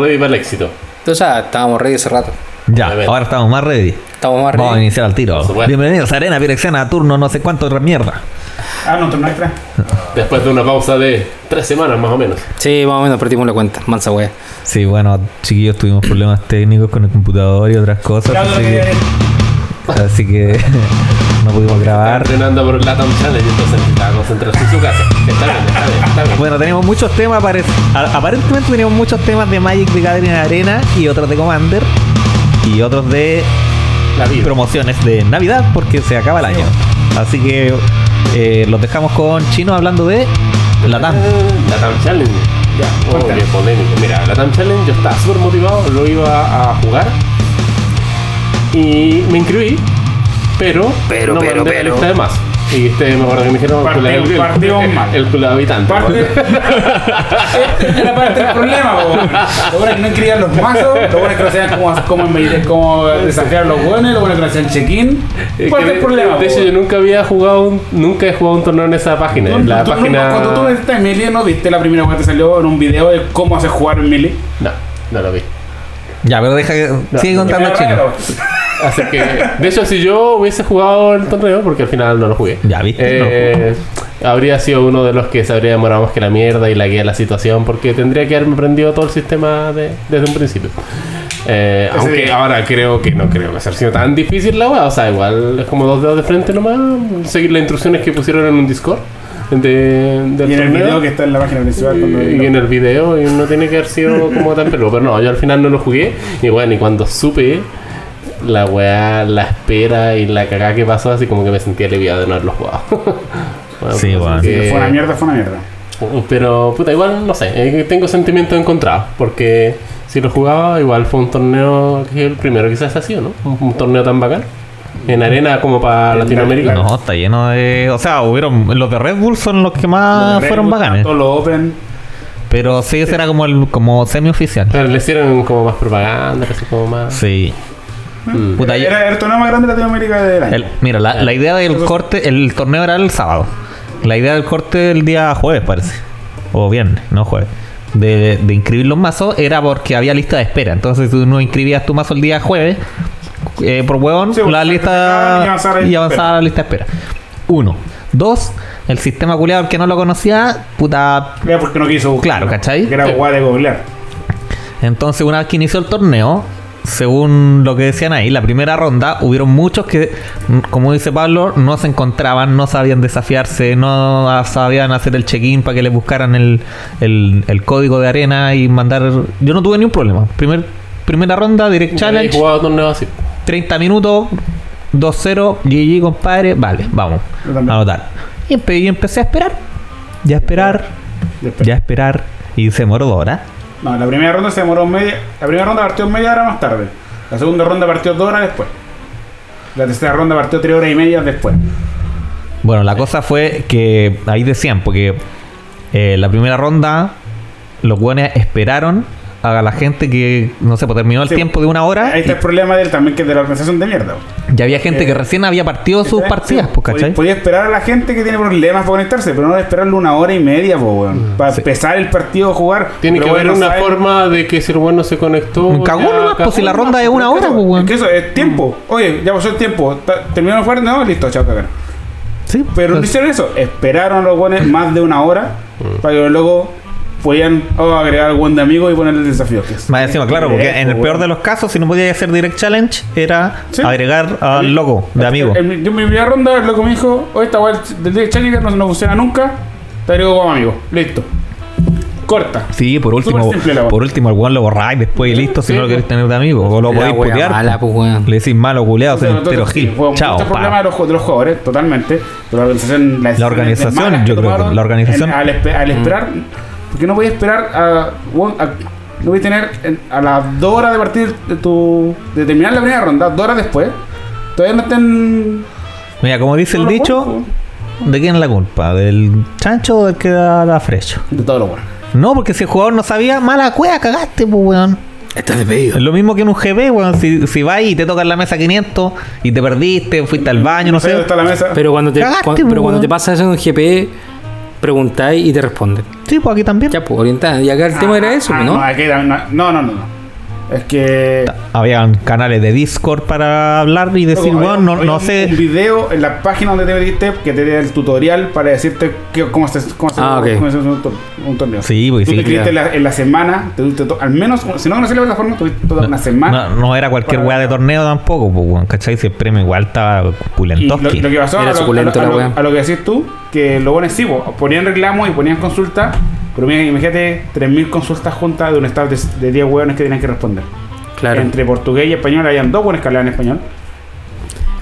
ready para el éxito. Entonces ya estábamos ready hace rato. Ya, Obviamente. ahora estamos más ready. Estamos más Vamos a ready. iniciar al tiro. Bienvenidos a Arena Pirexiana, turno no sé cuánto de mierda. Ah, no, turno extra. Después de una pausa de tres semanas más o menos. Sí, más o menos perdimos la cuenta. Mansa wea. Sí, bueno, chiquillos, tuvimos problemas técnicos con el computador y otras cosas. Ya lo Así que- que, así que no pudimos Está grabar. entrenando por el Latam Challenge, entonces necesitaba concentrarse en su casa. Está bien, está bien, está bien. Bueno, tenemos muchos temas, aparentemente tenemos muchos temas de Magic de Gathering Arena y otros de Commander y otros de La vida. promociones de Navidad porque se acaba el año. Así que eh, los dejamos con Chino hablando de la TAM. La TAM Challenge. Ya, Oh, qué polémico. Mira, la TAM Challenge yo estaba súper motivado, lo iba a jugar. Y me inscribí, pero, Pero, no pero, pero. lista de más. Y este me acuerdo que me dijeron el, el, el, el culo de habitante. Parte. Este Era parte del problema, po. Lo bueno es que no escribían los mazos, lo bueno es que no sabían cómo, cómo, cómo desafiar a los buenos, lo bueno es que no hacían check-in. Es ¿Cuál que es el de- problema? De hecho, yo nunca había jugado un, nunca he jugado un torneo en esa página. No, la tú- página. no, Cuando tú estás en Melee, ¿no viste la primera vez que te salió en un video de cómo hacer jugar en Melee? No, no lo vi. Ya, pero deja que sigue contando Era Chino. Así que, de hecho, si yo hubiese jugado el torneo, porque al final no lo jugué, Ya, ¿viste? eh, habría sido uno de los que se habría demorado más que la mierda y la guía la situación, porque tendría que haberme aprendido todo el sistema de- desde un principio. Eh, aunque día. ahora creo que no creo que sea sido tan difícil la weá, o sea, igual es como dos dedos de frente nomás, seguir las instrucciones que pusieron en un Discord de, del Y en el video que está en la página principal. cuando- Y en el video y no tiene que haber sido como tan peludo. Pero no, yo al final no lo jugué. Y bueno, y cuando supe la weá, la espera y la cagada que pasó, así como que me sentí aliviado de no haberlo jugado. Bueno, Sí, pues, bueno. que fue una mierda, fue una mierda. Pero, puta, igual, no sé, eh, tengo sentimientos encontrados. Porque si lo jugaba, igual fue un torneo que el primero quizás ha sido, ¿no? Un, un torneo tan bacán. En arena como para Latinoamérica. No, está lleno de. O sea, hubieron. Los de Red Bull son los que más Los fueron Bull, bacanes. Todos los Open. Pero sí, ese era como el como semi-oficial. Pero le hicieron como más propaganda, así como más. Sí. Mm. Puta, Era el torneo más grande de Latinoamérica del año. el- mira, la, la idea del corte, el torneo era el sábado. La idea del corte el día jueves, parece. O viernes, no jueves. De, de inscribir los mazos era porque había lista de espera. Entonces, si tú no inscribías tu mazo el día jueves, eh, por huevón, Sí, la lista y avanzar en y avanzar a la lista de espera. Uno. Dos, el sistema culiado que no lo conocía, puta. Era porque no quiso buscar. Claro, ¿cachai? Que era Sí. guay de googlear. Entonces, una vez que inició el torneo, según lo que decían ahí, la primera ronda, hubieron muchos que, como dice Pablo, no se encontraban, no sabían desafiarse, no sabían hacer el check-in para que les buscaran el, el- el código de arena y mandar. Yo no tuve ni un problema. Primer, primera ronda, Direct He Challenge, jugado torneos así. 30 minutos, 2-0, GG, compadre. Vale, vamos a anotar. Y, empe- y empecé a esperar. Ya a esperar, Después. ya a esperar. Y se demoró dos horas. No, la primera ronda se demoró media. La primera ronda partió media hora más tarde. La segunda ronda partió dos horas después. La tercera ronda partió tres horas y media después. Bueno, la cosa fue que ahí decían, porque eh, la primera ronda los buenos esperaron a la gente que, no sé, pues terminó el Sí. tiempo de una hora Ahí está el problema de él también, que es de la organización de mierda. ya había gente Eh, que recién había partido sus partidas, Sí, pues, ¿cachai? podía- esperar a la gente que tiene problemas para conectarse, pero no esperarle una hora y media, po, weón. Para Sí. empezar el partido a jugar. Tiene Pero que haber bueno, una forma de que si el bueno se conectó. Un cagón nomás, pues, si la ronda es una hora, pues, Es weón. que eso es tiempo. Oye, ya pasó el tiempo. ¿Terminó jugar? No, listo, chao, cagón. Sí, Pero no pues, hicieron eso. Esperaron a los buenos más de una hora para que luego podían oh, agregar al buen de amigo y ponerle el desafío. Que es- Más encima, claro, porque Directo, en el peor weón. de los casos, si no podías hacer Direct Challenge, era Sí. agregar al logo de amigo. En, mi- yo en mi primera ronda, el loco me dijo: Oye, esta weá del Direct Challenger no, no funciona nunca. Te agrego como amigo. Listo. Corta. Sí, por último, por último el weón lo borráis después y listo, si no lo pues. queréis tener de amigo. O lo podéis putear. mala, pues. pues, weón. Le decís malo culeado, Entonces, entero gil. sí, fue Chao, pa. problema de los, ju- de los jugadores, totalmente. Pero la organización, La organización, yo creo que la organización- en- al, al esperar, porque no voy a esperar a, a- no voy a tener en- a las dos horas de partir de tu, de terminar la primera ronda, dos horas después, todavía no estén. Mira, como dice el dicho, ¿de quién es la culpa? ¿Del chancho o del que da la frecho? De todo lo bueno. No, porque si el jugador no sabía, mala cueva, cagaste, pues, weón. Estás despedido. Es lo mismo que en un GB, weón. Si, si vas y te tocas la mesa 500 y te perdiste, fuiste al baño, no sé. está la mesa. Pero cuando te, Cagaste, pero cuando te pasa eso en un GP, preguntáis y te responden. Sí, pues aquí también. Ya, pues orientada. Y acá el tema era eso, Ah, ¿no? No, aquí no, no, no, no. Es que. Habían canales de Discord para hablar y decir, bueno, no, había no un- sé. Un video en la página donde te metiste que te da el tutorial para decirte que- cómo se cómo Ah, ok. cómo se hace un, un torneo. Sí, pues Tú sí, te inscribiste en la, en la semana, te, te- al menos, si no conocías la plataforma, tuviste toda una semana. No, no era cualquier weá de torneo tampoco, pues, weón, ¿cachai? Si el premio igual estaba Y lo, pulentoski. lo que pasó Era a lo, suculento a, la lo, wea. a lo que decís tú, que lo bueno es sí, po, ponían reclamos y ponían consultas, pero mira, imagínate 3.000 consultas juntas de un estado de, de 10 hueones que tenían que responder. Claro. Entre portugués y español habían dos buenos que hablaban español.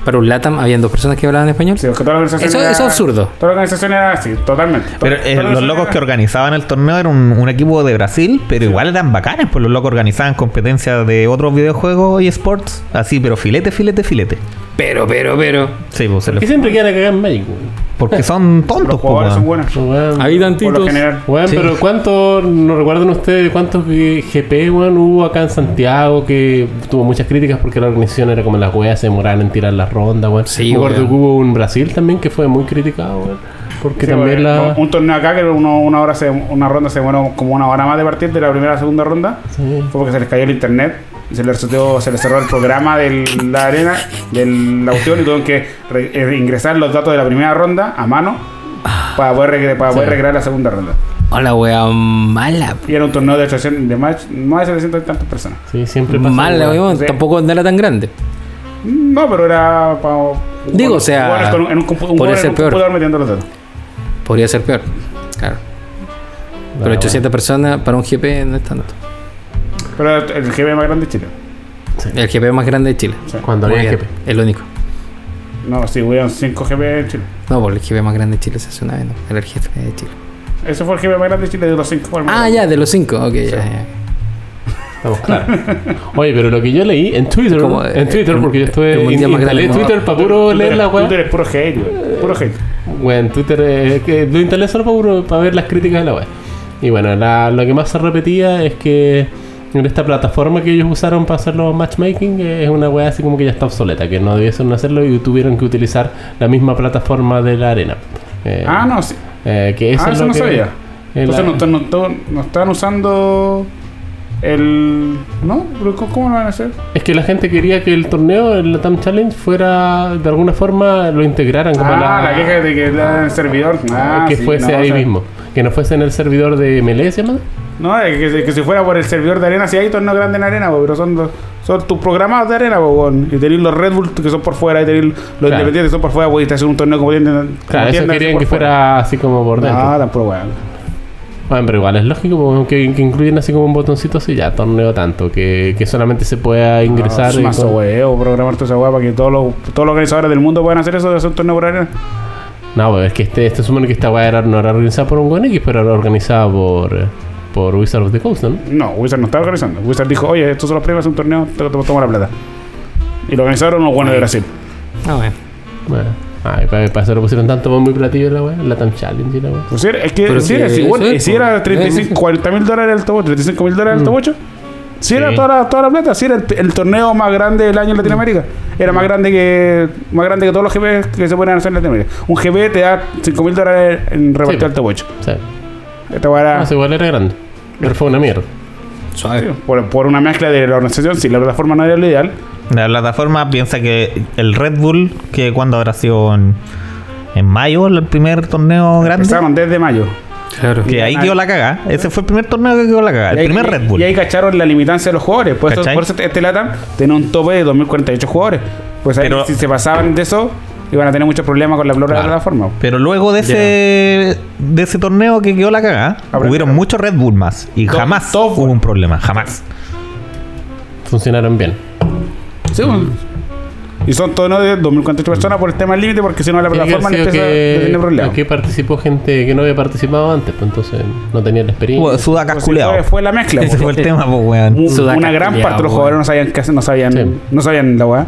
Para un LATAM habían dos personas que hablaban español. Sí, porque toda la organización Eso- era- eso es absurdo. Toda la organización era así, totalmente. Pero eh, los locos era- que organizaban el torneo eran un, un equipo de Brasil, pero igual eran bacanes, pues los locos organizaban competencias de otros videojuegos y sports, así, pero filete, filete, filete. Pero, pero, pero. Sí, pues se les- siempre quieren cagar en Magic, weón. porque son tontos, jugadores son buenos. Ahí Por lo tantitos. general. Weón, Sí. pero ¿cuántos, no recuerdan ustedes cuántos GP, weón, hubo acá en Santiago que tuvo muchas críticas porque la organización era como las weas, se demoraban en tirar las rondas, weón. Sí, hubo un Brasil también que fue muy criticado, weón. Porque Sí, también la... Un torneo acá que uno- una, hora se, una ronda se demoró como una hora más de partir de la primera a la segunda ronda. Sí. Fue porque se les cayó el internet y se les, reseteó- se les cerró el programa de la arena, de la opción y tuvieron que re- eh, ingresar los datos de la primera ronda a mano para poder, para poder Sí. recrear la segunda ronda. Hola, wea mala. Y era un torneo de, 800 de más, más de 700 y tantas personas. Sí, siempre pasa. Mala, weón. weón. Sí. Tampoco no era tan grande. No, pero era para. Digo, o sea, en un, un, en ser un peor. computador metiendo los datos. Podría ser peor. Claro. Pero Ah, 800 personas para un GP no es tanto. Pero el GB más grande de Chile. El GP más grande de Chile. Sí. Cuando había bien, GP. El único. No, sí, hubieron 5 GB en Chile. No, por el GP más grande de Chile se hace una vez, ¿no? El GP de Chile. Ese fue el GB más grande de Chile de los 5. Ah, ya, de los cinco. Ok, ya, ya. Estamos claros. Oye, pero lo que yo leí en Twitter, Como, eh, en Twitter, el- porque yo estuve el grande. Twitter para puro leer la weá. Twitter es puro hate, güey. Puro hate. Bueno, Twitter eh, que lo instalé solo para, para ver las críticas de la web. Y bueno, la- lo que más se repetía es que en esta plataforma que ellos usaron para hacer los matchmaking eh, es una web así como que ya está obsoleta, que no debiesen hacerlo y tuvieron que utilizar la misma plataforma de la arena. Eh, Ah, no, sí. eh, que eso Ah, es eso lo no que- sabía. en Entonces la- no, no, no están usando el. ¿No? ¿Pero ¿Cómo, lo van a hacer? Es que la gente quería que el torneo, el Latam Challenge, fuera de alguna forma lo integraran como Ah, la, queja de que da el servidor. Ah, que sí, fuese no, ahí o sea, mismo. Que no fuese en el servidor de MLE, ¿se llama? No, es que, que si fuera por el servidor de arena, si hay torneos grandes en arena, pero son, los- son tus programados de arena, weón. y tenéis los Red Bull que son por fuera, y tenéis los Claro. independientes que son por fuera, podéis hacer un torneo como tienden. como Claro, eso querían que fuera. fuera así como por dentro. No, tampoco, weón. Bueno, pero igual es lógico que, que incluyen así como un botoncito así ya, torneo tanto, que, que solamente se pueda ingresar. No, es y más huevo programar toda esa weá para que todos los, todos los organizadores del mundo puedan hacer eso de hacer un torneo por arena. No, pues es que este, este supone que esta weá era, no era organizada por un buen X, pero era organizada por, por Wizard of the Coast, ¿no? No, Wizard no estaba organizando. Wizard dijo, oye, estos son los premios, es un torneo, te, te tomo la plata. Y lo organizaron unos buenos de Brasil. Ah, bueno. Bueno, ay, para, para eso le pusieron tanto bombo y platillo la weá, la Tam Challenge y la weá. Pues sí, es que Pero si sí, era, si, es, si era 35, 40 mil dólares el tobocho, 35 mil dólares el Mm. tobocho. Si era Sí. toda la, toda la plata, si era el, el torneo más grande del año en Latinoamérica. Era más grande que más grande que todos los GP que se pueden hacer en Latinoamérica. Un GP te da 5 mil dólares en repartir Sí, al tobocho. O sea, Esta era no, sí, igual era grande, pero fue una mierda. Suave. por, por una mezcla de la organización, si la plataforma no era lo ideal. La plataforma piensa que el Red Bull, que cuando habrá sido en, en mayo, el primer torneo grande, Empezaron desde mayo. Claro. que ahí quedó la cagada. Ese fue el primer torneo que quedó la cagada, el ahí- primer Red Bull. Y ahí cacharon la limitancia de los jugadores. Por eso, eso este LATAM tiene un tope de 2048 jugadores. Pues ahí, Pero- si se pasaban de eso, iban a tener muchos problemas con la flora de la plataforma. Pero luego de ese de ese torneo que quedó la cagada, hubieron muchos Red Bull más. Y jamás hubo un problema, jamás. Funcionaron bien. Sí, bueno. Y son todos ¿no? de 2048 personas por el tema del límite, porque si no la plataforma empieza a tener que problemas. aquí participó gente que no había participado antes, pues entonces no tenía la experiencia. Hubo Sudacas Pues fue, fue la mezcla. Ese po. fue el tema, pues, weón. Un- una gran parte de los jugadores no sabían qué hacer, no sabían, Sí. no sabían la weá.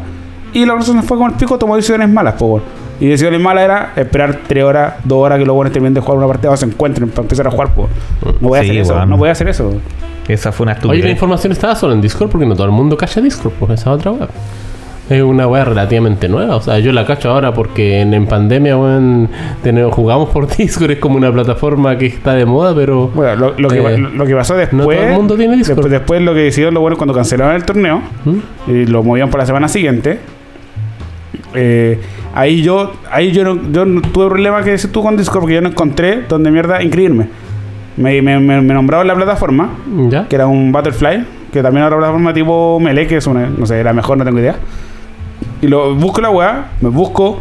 Y la organización fue como el pico, tomó decisiones malas, po, weón. Y decisiones malas era esperar 3 horas, 2 horas que los buenos terminen de jugar una partida o se encuentren para empezar a jugar, po. No voy a Sí, hacer eso, no voy a hacer eso. Esa fue una Oye, la estupidez. información estaba solo en Discord porque no todo el mundo cacha Discord, pues esa otra web. es una weá relativamente nueva. O sea, yo la cacho ahora porque en, en pandemia, weón, tenemos- jugamos por Discord, es como una plataforma que está de moda, pero. Bueno, lo, lo que, Eh, lo que pasó después. no todo el mundo tiene Discord. Después, después lo que decidieron lo bueno cuando cancelaron el torneo ¿Mm? y lo movían para la semana siguiente. eh, ahí yo ahí yo no, yo no tuve problema que decir tú con Discord porque yo no encontré donde mierda inscribirme. Me, me, me, me nombraron la plataforma, ¿Ya? que era un Butterfly, que también era una plataforma tipo Melee, que es una, no sé, la mejor, no tengo idea. Y lo busco la weá, me busco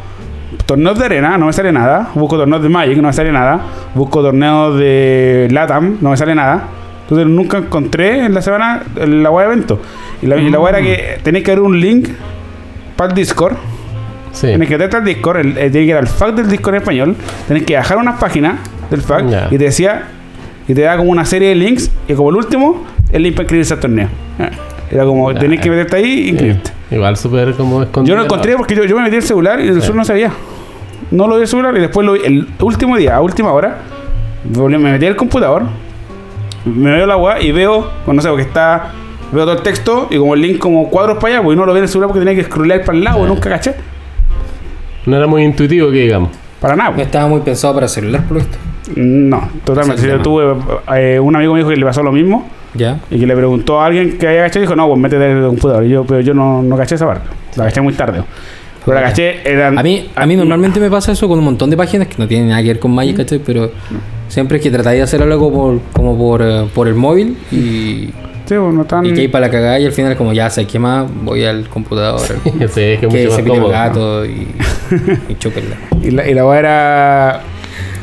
torneos de arena, no me sale nada. Busco torneos de Magic, no me sale nada. Busco torneos de Latam, no me sale nada. Entonces nunca encontré en la semana la weá de evento. Y la, y la weá era que tenéis que ver un link para el Discord. Sí. Tienes que meterte al Discord, el, el, tiene que ir al FAQ del Discord en español. Tienes que bajar unas páginas del Ya. y te decía, y te da como una serie de links. Y como el último, el link para inscribirse al torneo. Era como, tenés que meterte ahí e inscribirte. Igual súper como escondido. Yo lo encontré porque yo, yo me metí el celular y el celular no sabía. No lo vi el celular y después lo vi el último día, a última hora. Me metí al computador, me veo la weá y veo, pues no sé, porque está. Veo todo el texto y como el link como cuadros para allá, pues no lo vi en el celular porque tenía que scrollear para el lado, Sí. nunca caché. No era muy intuitivo que digamos. Para nada. No pues. estaba muy pensado para celular, por lo visto. No, totalmente. Yo tuve, eh, un amigo me dijo que le pasó lo mismo Ya. y que le preguntó a alguien que había cachado y dijo, no, pues métete el computador. Y yo, pero yo no, no caché esa parte. La caché muy tarde. Pero la caché eran... A mí, a mí normalmente me pasa eso con un montón de páginas que no tienen nada que ver con Magic, ¿cachai? Pero siempre es que tratáis de hacer algo por, como por, eh, por el móvil y, Sí, pues, no están... y que hay para la cagada y al final como ya sé qué más, voy al computador. Sí, es que es que mucho se pide el cómodo. gato y, y la, y la era.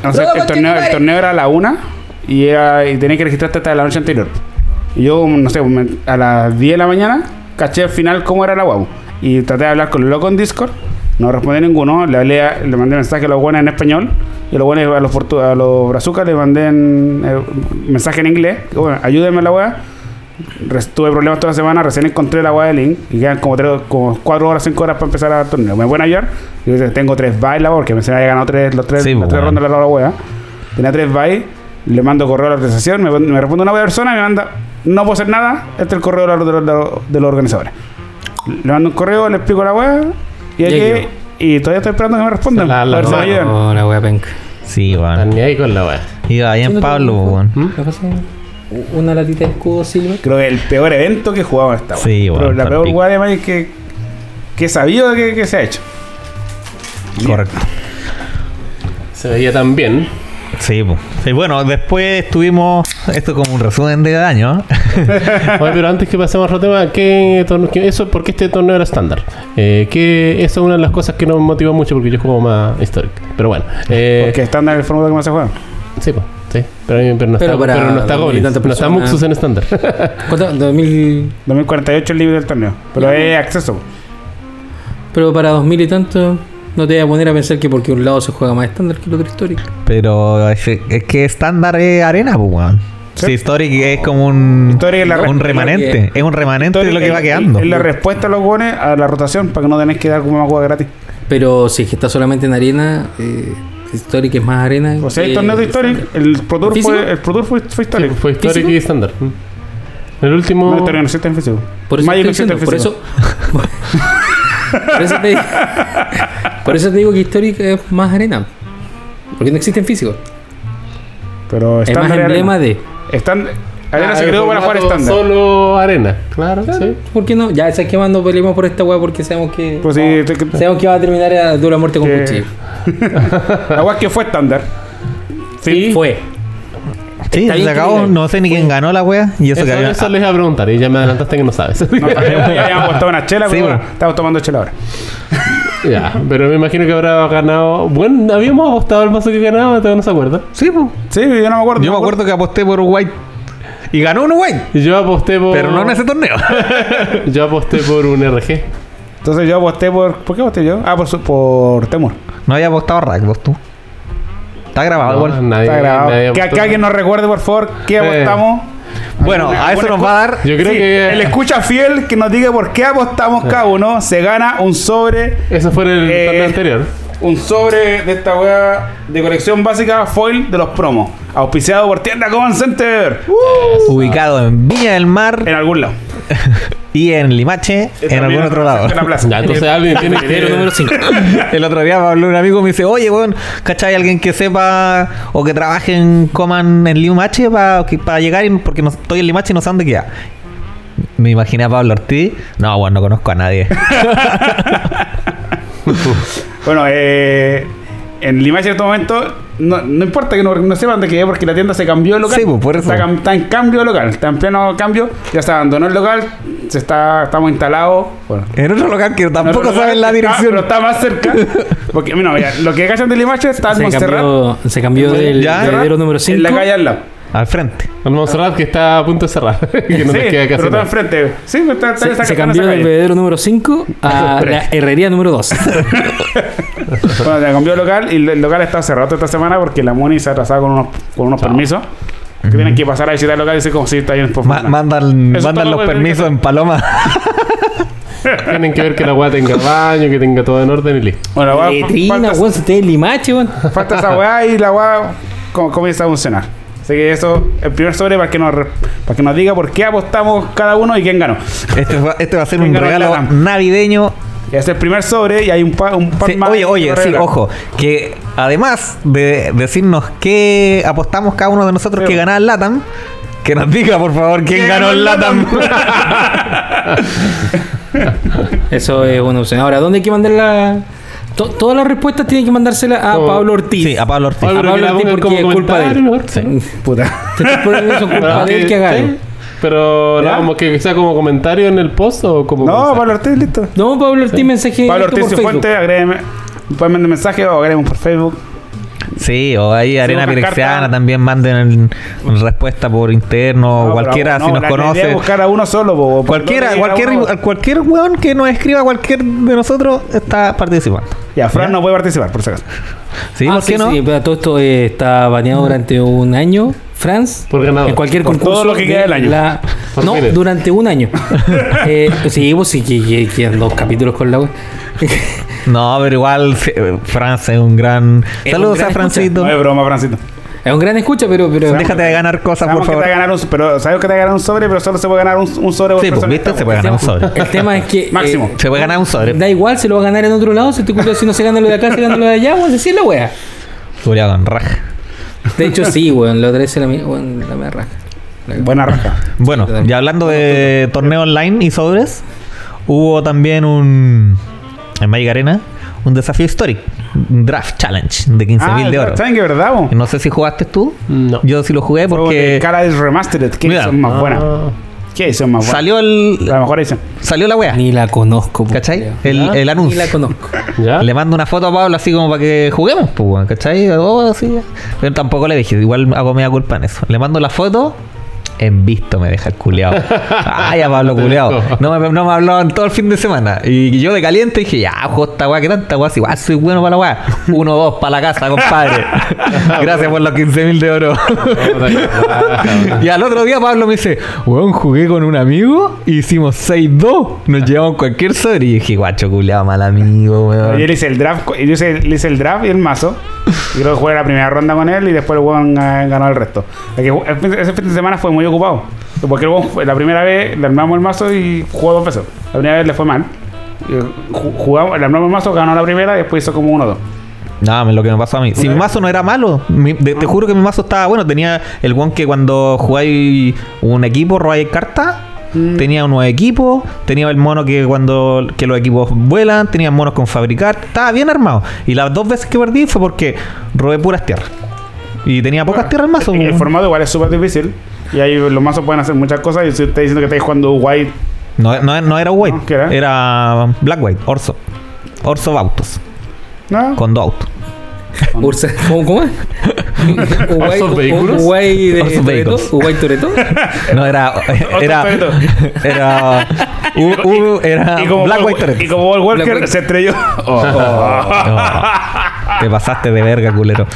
No sé, el, torneo, el torneo era a la una y, era, y tenía que registrarte hasta la noche anterior. Y yo, no sé, me- a las 10 de la mañana caché al final cómo era la guau. Y traté de hablar con el loco en Discord. No respondió ninguno. Le, hablé a- le mandé mensaje a los buenos en español. Y a los buenos, a los, a los brazucas, le mandé en, eh, mensaje en inglés. Bueno, ayúdenme a la weá. Tuve problemas toda la semana, recién encontré la weá de link y quedan como, tres, como 4 horas, 5 horas para empezar el torneo. ¿Me pueden ayudar? Y yo dije, tengo 3 bytes la porque me se me había ganado tres, los tres, Sí, las pues, tres bueno. rondas de la weá. Tenía 3 bytes, le mando correo a la organización, me, me responde una persona y me manda, no puedo hacer nada, este es el correo de los, de los- de los- de los organizadores. Le mando un correo, le explico la weá y, aquí- y todavía estoy esperando que me respondan. La- la- a ver si me la- ayudan. La wea penca. Sí, weón. ni ahí con la. Iba Pablo, weón. ¿Mm? ¿Qué pasa? Una latita de escudo silver. Creo que el peor evento que esta weá. Sí, Pero weón, La peor weá de Magic que, que he sabido que, que se ha hecho. Correcto. Se veía tan bien. Sí, pues. Sí, bueno, después estuvimos. Esto como un resumen de daño. Oye, pero antes que pasemos a otro tema, ¿qué torneo, qué- eso, ¿por qué este torneo era estándar? Eh, que eso es una de las cosas que nos motivó mucho porque yo juego más histórico. Pero bueno, eh, Porque estándar es el formato que más se juega. sí, pues, sí. Pero, pero no Pero está, para pero no está Goblins, no está. Muxus en estándar. ¿Cuánto? 2000. 2048 el límite del torneo. Pero es acceso. Pero para 2000 y tanto, no te voy a poner a pensar que porque un lado se juega más estándar que el otro histórico. Pero es, es que estándar es arena, pues, weón. Sí. Historic es como un, Historic es la re- un remanente. Es un remanente de lo que va quedando. Es la respuesta a los gones a la rotación para que no tenés que dar como una juega gratis. Pero si es que está solamente en arena, eh, Historic es más arena. O sea, hay torneos de Historic. El Pro fue, el Pro Tour fue, fue Sí, Historic. fue histórico ¿Físico? y estándar. El último. No, Historic no existe en físico. Por eso, Magic no estoy existe en por físico. eso, por eso te, por eso te digo que Historic es más arena. Porque no existe en físico. Pero Es más emblema arena. de. Están, arena Ah, se el creó para jugar estándar. Solo arena. Claro, sí. ¿Por qué no? Ya, sabes que cuando peleemos por esta weá porque sabemos que. Pues sí, te- Sabemos que va a terminar a dura muerte con Que- cuchillo. La weá que fue estándar. Sí, fue. Sí, se acabó. No sé ni quién ganó la wea. Y eso, Eso, que había. eso les iba a preguntar y ya me adelantaste que no sabes. No, ya habíamos apostado una chela, Sí, pero bueno, estamos tomando chela ahora. ya, pero me imagino que habrá ganado. Bueno, habíamos apostado el mazo que ganaba, todavía no se acuerda. Sí, pues. Sí, yo no me acuerdo. Yo me acuerdo que aposté por White. Y ganó un White. Y Yo aposté por. Pero no en ese torneo. Yo aposté por un RG. Entonces yo aposté por. ¿Por qué aposté yo? Ah, por, su- por Temur. No había apostado vos tú. Está grabado No, igual. nadie- Está grabado. nadie Que acá alguien nos recuerde, por favor, qué Eh. apostamos. Bueno, a eso nos va a dar. Yo creo Sí, que. el escucha fiel que nos diga por qué apostamos cada uno se gana un sobre. Eso fue en el Eh, torneo anterior. Un sobre de esta wea de colección básica foil de los promos. Auspiciado por Tienda Common Center. Ubicado en Viña del Mar. En algún lado. y en Limache, en algún otro lado. En la plaza. Ya, entonces alguien tiene que... número 5. El otro día me habló un amigo y me dice, oye, weón, ¿cachai? Alguien que sepa o que trabaje en Coman en Limache para llegar, y- porque no, estoy en Limache y no sé dónde queda. Me imaginé a Pablo Ortiz. No, bueno, no conozco a nadie. Bueno, eh, en Lima en cierto momento, no, no importa que no, no sepan de qué es, porque la tienda se cambió de local. Sí, pues, por eso. Está, en cambio de local, está en pleno cambio, ya se abandonó el local, se está, estamos instalados. Bueno, en otro local que tampoco saben la local está- dirección. pero está más cerca. Porque, mira, mira, lo que cachan de Limache está en Se Montserrat. cambió, se cambió del número 5. En la calle al lado. Al frente. El Montserrat que está a punto de cerrar. que no sí, te queda casi pero está nada. enfrente. Sí, está, está Se, esa- se cambió del bebedero número 5 a la herrería número 2. Bueno, se cambió de local y el local está cerrado esta semana porque la Moni se ha atrasado con unos, con unos permisos. Que tienen que pasar a visitar el local y decir como si está ahí en Ma- mandan mandan los permisos en Paloma. Tienen que ver que la weá tenga baño, que tenga todo en orden y listo. Bueno, la weá, Letrina, falta, weón, se te Limache, weón. falta esa weá y la weá com- comienza a funcionar. Así que eso, el primer sobre para que nos, re- para que nos diga por qué apostamos cada uno y quién ganó. Este va, este va a ser un regalo navideño. Y es el primer sobre y hay un, pa- un par Sí, más. oye, oye, sí, ojo, que además de decirnos qué apostamos cada uno de nosotros Sí. que ganaba el LATAM, que nos diga por favor quién ¿Quién ganó el LATAM. Eso es una opción. Ahora, ¿dónde hay que mandar la.? To- todas las respuestas tienen que mandárselas a Como- Pablo Ortiz. sí, a Pablo Ortiz. Pablo, Pablo que la Ortiz porque como es culpa de él. Sí. Puta. Culpa de él que haga. Sí, Pero ¿Ya? no, como que sea como comentario en el post o como. No, mensaje? Pablo Ortiz, listo. No, Pablo Ortiz, mensaje Pablo Ortiz Facebook. Fuente, agrégueme. Pueden mandar mensaje o agrégueme por Facebook. Sí, o ahí Arena Pirexiana también manden respuesta por interno o No, cualquiera si no, nos la- la idea conoce. buscar a uno solo. po, Cualquiera, cualquier, uno. cualquier weón que nos escriba cualquier de nosotros está participando. Ya, Fran no puede participar, por si acaso. ¿Sí? Ah, ¿Por qué no? sí, pero todo esto eh, está baneado durante un año. Franz, Por ganador. en cualquier Por concurso. todo lo que queda del año. la- No, durante un año. eh, sí, pues sí, que, que- quedan dos capítulos con la web. No, pero igual Franz es un gran. Es Saludos un gran a Francito. No es broma, Francito. Es un gran escucha, pero. pero Déjate de ganar cosas, por Sabemos que favor. te ganar un, pero sabemos que te va a ganar un sobre, pero solo se puede ganar un, un sobre por Sí, pues, viste, se puede ganar un sobre. El tema es que. Máximo. eh, Se puede ganar un sobre. Da igual, se lo va a ganar en otro lado. Si, te culpa, si no se gana lo de acá, se gana lo de allá, pues así es la wea. Julia con raja. De hecho, sí, weón. Lo otra vez la, mi- weón, la me raja. Buena raja. Bueno, ya hablando de torneo online y sobres, hubo también un. En Magic Arena, un desafío histórico. Un draft challenge de 15.000 de oro. Ah, ¿Saben que verdad? bo? No sé si jugaste tú. No. Yo sí lo jugué porque Cara es Remastered. ¿Qué Mira. edición más Ah. buena? ¿Qué edición más buena? salió el. La mejor edición. Salió la wea. Ni la conozco, po, ¿Cachai? El, ¿Ya? el Ni anuncio. la conozco. ¿Ya? Le mando una foto a Pablo así como para que juguemos, pues, ¿cachai? Oh, sí. Pero tampoco le dije, igual hago media culpa en eso. Le mando la foto, en visto me deja el culeado. Ay, a Pablo culeado. No me, no me habló en todo el fin de semana. Y yo de caliente dije, ya, ojo, esta weá, que tanta weá, si igual soy bueno para la weá. Uno, dos, para la casa, compadre. Gracias por los 15 mil de oro. y al otro día Pablo me dice, weón, jugué con un amigo, hicimos 6-2, nos llevamos cualquier sobre. Y dije, guacho, culeado, mal amigo, weón. Yo le hice el draft, yo le hice el draft y el mazo. Y creo que jugué la primera ronda con él y después el weón eh, ganó el resto. Fin- ese fin de semana fue muy ocupado. Porque la primera vez le armamos el mazo y jugó dos veces. La primera vez le fue mal. Ju- Jugamos, le armamos el mazo, ganó la primera y después hizo como uno dos. No, me- lo que me pasó a mí. Si mi mazo no era malo, mi- de- te juro que mi mazo estaba bueno. Tenía el one que cuando jugáis un equipo, robáis cartas. Mm. Tenía unos equipos, tenía el mono que cuando que los equipos vuelan, tenía monos con fabricar, estaba bien armado. Y las dos veces que perdí fue porque robé puras tierras. Y tenía pocas tierras el mazo. El formato igual es súper difícil. Y ahí los mazos pueden hacer muchas cosas. Y si usted diciendo que estáis jugando white, no, no, no era white, No, ¿qué era? era black white, orso. Orso Bautos, ¿no? con dos autos. Ursa, ¿Cómo, cómo es? Uguay, ¿Orsos vehículos? Uguay de Toreto. vehículos. Uguay Toreto. No, era. Era. Toretto. Era. u- u- era y como, Black White Toretto. y como Paul Walker se estrelló. Oh. No, te pasaste de verga, culero.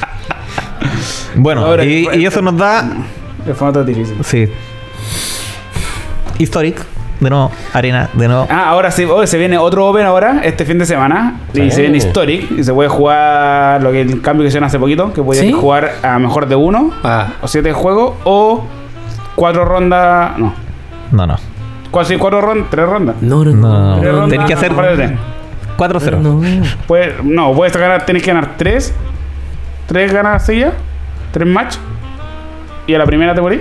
Bueno, Ahora, y, y eso nos da. El formato es difícil. Sí. Historic. De nuevo, arena, de nuevo. Ah, ahora sí, hoy se viene otro Open ahora, este fin de semana. Y se viene Historic. Y se puede jugar lo que el cambio que hicieron hace poquito, que podías ¿Sí? jugar a mejor de uno, Ah, o siete juegos, o cuatro rondas. No. No, no. Casi cuatro rondas, tres rondas. No, no, no. No. Rondas, Tenés que hacer mejor de tres. 4-0. No. Puedes- no, puedes ganar, tenés que ganar tres. Tres ganas seguidas. Tres match. Y a la primera te morís.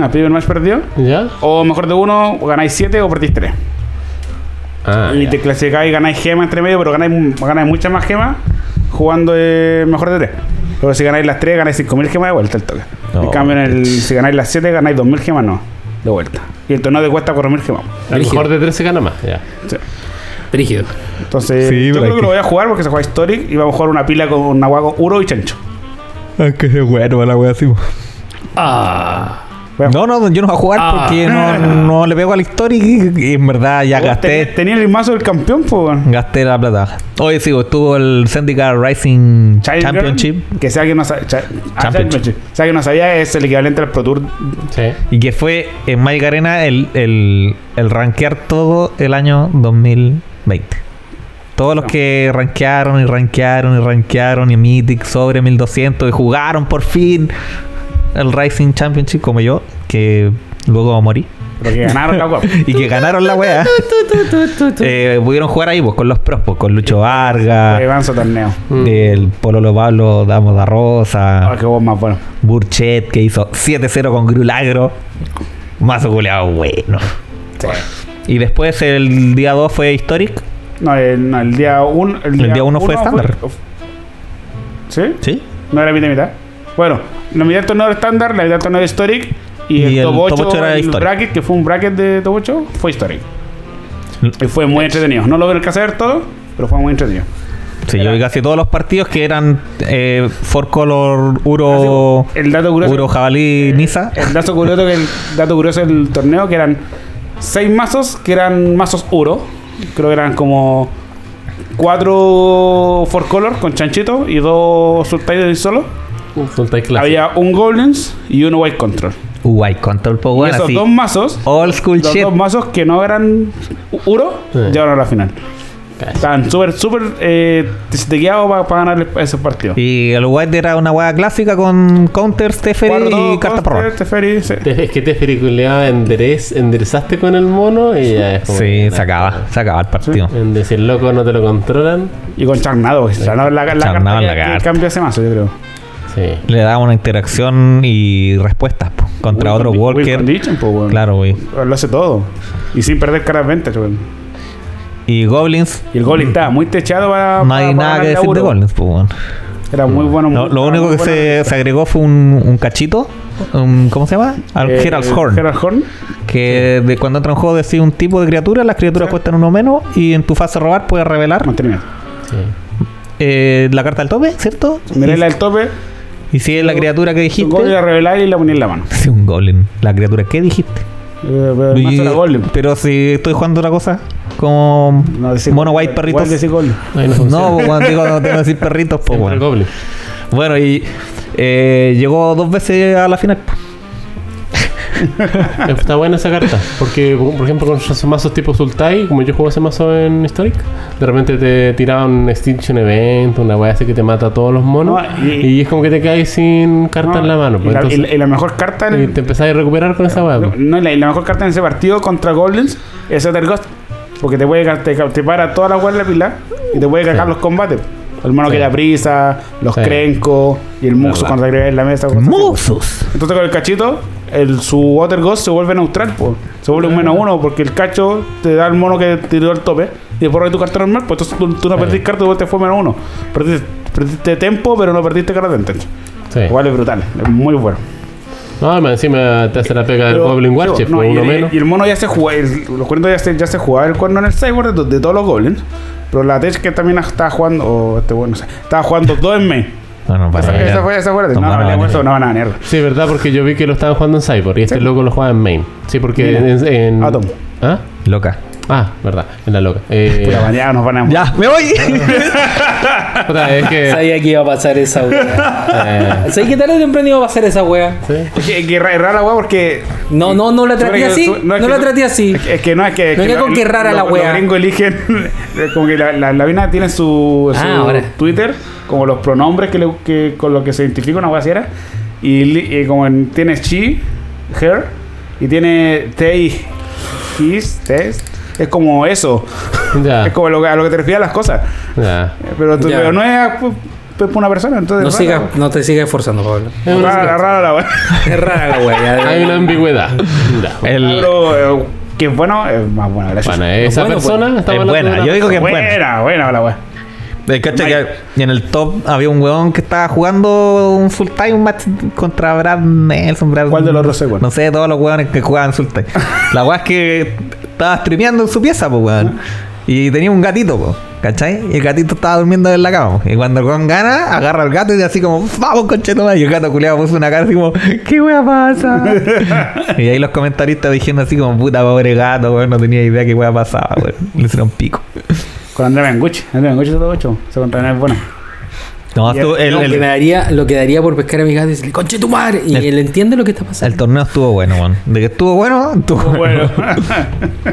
Al primer match perdió. ¿Ya? O mejor de uno, o ganáis siete o perdís tres. Ah, y ya. te clasificáis y ganáis gemas entre medio, pero ganáis, ganáis muchas más gemas jugando eh, mejor de tres. Pero si ganáis las tres, ganáis 5.000 gemas de vuelta el toque. No, en cambio, en el, si ganáis las 7, ganáis 2.000 gemas, no. De vuelta. Y el torneo te cuesta 4.000 gemas. A lo mejor de 13 gana más, ya. Sí. Brígido. Entonces, Sí, yo creo que que- lo voy a jugar porque se juega Historic y vamos a jugar una pila con Nahuago, Uro y Chancho. Es que es bueno la wea así. Ah. A No, no, yo no voy a jugar Ah. porque no, no le pego al Historic y, y en verdad ya gasté tenía el mazo del campeón, pues. gasté la plata. Hoy sí, pues, estuvo el Syndicate Rising Child Championship Girl, que sea que no sabía. Ah, Championship. Sea que no sabía, es el equivalente al Pro Tour. Sí. y que fue en Magic Arena el, el, el rankear todo el año 2020. Todos los que rankearon y rankearon y rankearon y Mythic sobre 1200 y jugaron por fin el Rising Championship como yo, que luego morí. Pero que ganaron la guapa. y que ganaron la wea. Eh, pudieron jugar ahí pues, con los pros, pues, con Lucho Vargas, manso torneo. Mm. el Pololo Pablo Damos da Ah, Rosa, qué vos más bueno. Burchet que hizo 7-0 con Grulagro. Mazo culeado bueno. Sí. Y después el día 2 fue Historic. No, el, no, el día 1. El, El día uno fue estándar. ¿Sí? ¿Sí? No era mitad y mitad. Bueno, la mitad del torneo estándar, la mitad del torneo Historic. Y, Y el, el top top 8, ocho era el Historic. bracket, que fue un bracket de top 8, fue Historic. Y fue muy entretenido. No lo alcancé a ver todo, pero fue muy entretenido. Sí, yo vi casi todos los partidos que eran eh, Four Color, Uro, El dato curioso. Uro Jabalí, Nisa. El dato curioso que el dato curioso del torneo que eran seis mazos que eran mazos Uro. Creo que eran como cuatro four color con chanchito y dos sultanes solo. Había un goblins y uno white control. Uy, Control Power, y bueno, esos así. dos mazos, Old school los shit. dos mazos que no eran Uro, Sí. llegaron a la final. Estaban súper, súper eh, tequeados para ganar ese partido. Y el White era una hueá clásica con counters, Teferi y carta por. Teferi, sí. Es que te fericuleaba enderez, enderezaste con el mono y ya es como. Sí, que- se acaba, se acaba el partido. En decir loco no te lo controlan. Y con Charnado. que Charnado la, la Charnado carta la que- que carta. cambia ese mazo, yo creo. Sí. Le daba una interacción y respuestas po, contra Win otro Walker. condition. Claro, güey. Lo hace todo. Y sin perder caras ventas. Y Goblins, Y el Goblin estaba muy techado para. no hay para- nada que decir de. Goblins, pues. Era muy bueno. Lo, único muy que se, se agregó fue un, un cachito, un- ¿cómo se llama? Al Eh, Herald's Horn. Herald Horn. Que de cuando entra en juego decide un tipo de criatura, las criaturas Sí. cuestan uno menos y en tu fase de robar puedes revelar sí. eh, la carta del tope, ¿cierto? Miré la del tope. Y si es la criatura que dijiste. Goblin la reveláis y la ponía en la mano. Sí, un Goblin. La criatura que dijiste. Eh, pero el Y- mazo era Goblin. pero si estoy jugando otra cosa, como No, decir- mono white perritos. decir Goblin. No. No, cuando digo no tengo que decir perritos, pues bueno. Goblin. Bueno, y eh, llegó dos veces a la final. Está buena esa carta. Porque, por ejemplo, con esos mazos tipo Sultai, como yo juego ese mazo en Historic, de repente te tira un Extinction Event, una weá así que te mata a todos los monos. No, y- y, es como que te caes sin carta No, en la mano. Y pues, la, y entonces- la- y la mejor carta en y te empezás a recuperar con esa weá. pues. No, y la, y la mejor carta en ese partido contra Goblins es Ether Ghost. Porque te puede te, te para toda la weá en la pila y te puede cagar Sí. los combates. El mono Sí. que da prisa, los Sí. Krenko y el Muxus cuando te agregas en la mesa. ¡Muxus! Entonces con el cachito, el, su Water Ghost se vuelve neutral, pues. se vuelve un menos uno porque el cacho te da el mono que tiró al tope y después de tu carta normal, pues entonces tú, tú no perdiste carta, después te fue menos uno. Perdiste, perdiste tempo, pero no perdiste carta de intention. Sí. Igual es brutal, es muy bueno. No, encima te hace la pega del Goblin Warchef, no, y, uno el, menos. y el mono ya se jugaba, el- los cuernos ya se, ya se jugaba el cuerno en el cyborg de, de todos los goblins. Pero la Tech que también estaba jugando, o este bueno, no sé, estaba jugando dos en main. No, no pasa Esa, nada. esa fue, esa fue la No no, no, van a no, ganar. eso no van a ganar. Sí, verdad, porque yo vi que lo estaban jugando en Cyborg y este Sí. loco lo juega en main. Sí, porque en, en- Atom. ¿Ah? Loca. Ah, verdad, en la loca. Eh, Puta, mañana nos van a. ¡Ya! ¡Me voy! puta, es que. Sabía que iba a pasar esa wea. eh, ¿Sabes qué tarde o temprano iba a pasar esa wea? sí. Es que, es que ra- es rara, weá, porque. No, no, no la traté que así. No, es que la traté así. Es que no es que. es No que venga con que rara la weá. Los gringos eligen. Como que la, la, la mina tiene su, su Ah, ahora. Twitter, como los pronombres que, le, que con los que se identifica una así era. Y, li- y como en- tiene she, her, y tiene they, his, test. Es como eso. Es como lo que- a lo que te refieres a las cosas. Ya. Pero, tú- Ya. pero no es pues, pues, una persona. Entonces, No, raro. sigas, no te sigas esforzando, Pablo. Es Rara, rara la wea. Es rara la wea. Hay una ambigüedad. El- Pero eh, que es bueno, es más buena, gracias. Bueno, esa Bueno, persona pues, está es buena. Yo digo que es buena, buena. buena, la wea. El cacha que y en el top había un weón que estaba jugando un full time match contra Brad Nelson. Brad, ¿Cuál de los dos? No sé, todos los weones que jugaban full time. La weá es que estaba streameando en su pieza, pues weón. Y tenía un gatito, pues. ¿Cachai? Y el gatito estaba durmiendo en la cama. Y cuando el weón gana, agarra al gato y dice así como, vamos, conchetumare. Y el gato culiado puso una cara así como, ¿qué weá pasa? y ahí los comentaristas diciendo así como, puta pobre gato, weón, no tenía idea qué weá pasaba, weón. Le hicieron pico. Con André Benguchi. André Benguchi todo ocho. Se contra es bueno. No, Y el- el, Lo que, daría, lo que daría por pescar a mi gato es decirle, conche tu madre. Y El- él entiende lo que está pasando. El torneo estuvo bueno, weón. De que estuvo bueno, estuvo bueno. Bueno.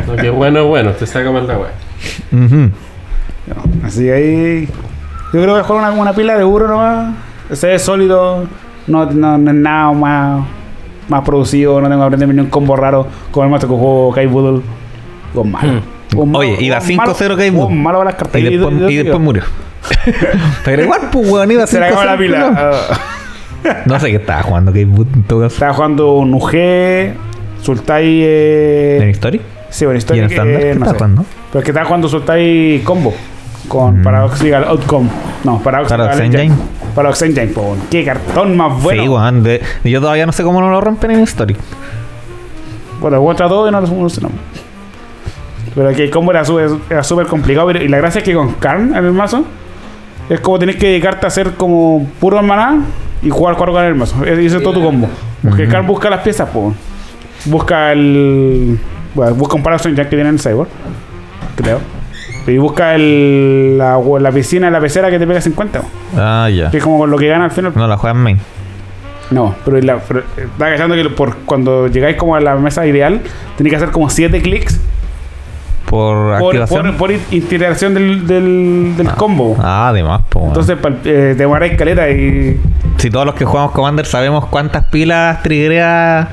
Lo que es bueno es bueno, te saca mal la wea. Ujú. Así que ahí. Yo creo que juega una, una pila de burro nomás. Ese es sólido. No, no, no es nada más, más producido. No tengo que aprender ni un combo raro. Como el maestro que jugó Kai Boodle. Con malo. Con malo- Oye, iba con 5-0 malo- Kai Boodle. con malo las cartas. Y después, y después murió. Pero igual, pues, weón, iba Se le acabó la 5-0, pila. No sé qué estaba jugando, que en todo caso. Estaba jugando un UG. Sultai. ¿En Eh, History? sí, bueno, ¿Y historia. en estándar? ¿Qué no estaba sé. jugando? Pero es que estaba jugando Sultai combo. Con Mm. Paradoxical Outcome. No, Paradoxical Paradox Engine. Engine. Paradox Engine, weón. Qué cartón más bueno. Sí, weón. de- Yo todavía no sé cómo no lo rompen en History. Bueno, el contra todo y no lo solucionamos. Pero que el combo era súper complicado. pero- y la gracia es que con Karn en el mazo es como tenés que dedicarte a hacer como puro maná y jugar cuatro con el mazo. Ese es todo tu combo. Porque. Karn busca las piezas, pues. Busca el. Bueno, busca un Paradox Engine que tiene en el Cyborg. Creo. Y busca el, la, la piscina, la pecera que te pega 50. po. Ah, ya. Que es como con lo que gana al final. No la juegan main. No, pero, la, pero eh, estaba cachando que por, cuando llegáis como a la mesa ideal, tenéis que hacer como 7 clics Por por, por, por in- integración del, del, del combo. Ah, además, pues. Entonces eh, te demoráis caleta y. si todos los que jugamos Commander sabemos cuántas pilas triggerea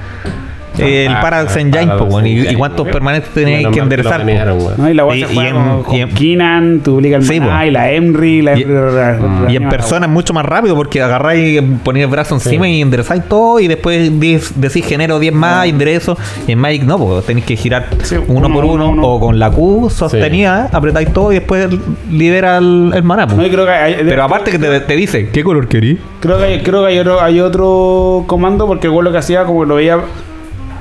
el Ah, Paradox ah, Engine, pues, y, Engine. y cuántos permanentes tenéis que enderezar. pues. Y la Y- se y en- con, con y en- Kinan, tu el Sí, maná, po. y la Emry, la, Y- la- Y en persona es mucho más rápido porque agarráis, ponéis el brazo encima y enderezáis todo y después decís genero 10 más, enderezo. Y en Magic no, pues tenéis que girar Sí, uno, uno, por uno, uno, uno. o con la Q sostenida, apretáis todo y después libera el, el maná. pues. No, y creo que hay, Pero aparte que te, te dice, ¿qué color querís? Creo que hay, creo que hay otro, hay otro comando porque el güey lo que hacía como que lo veía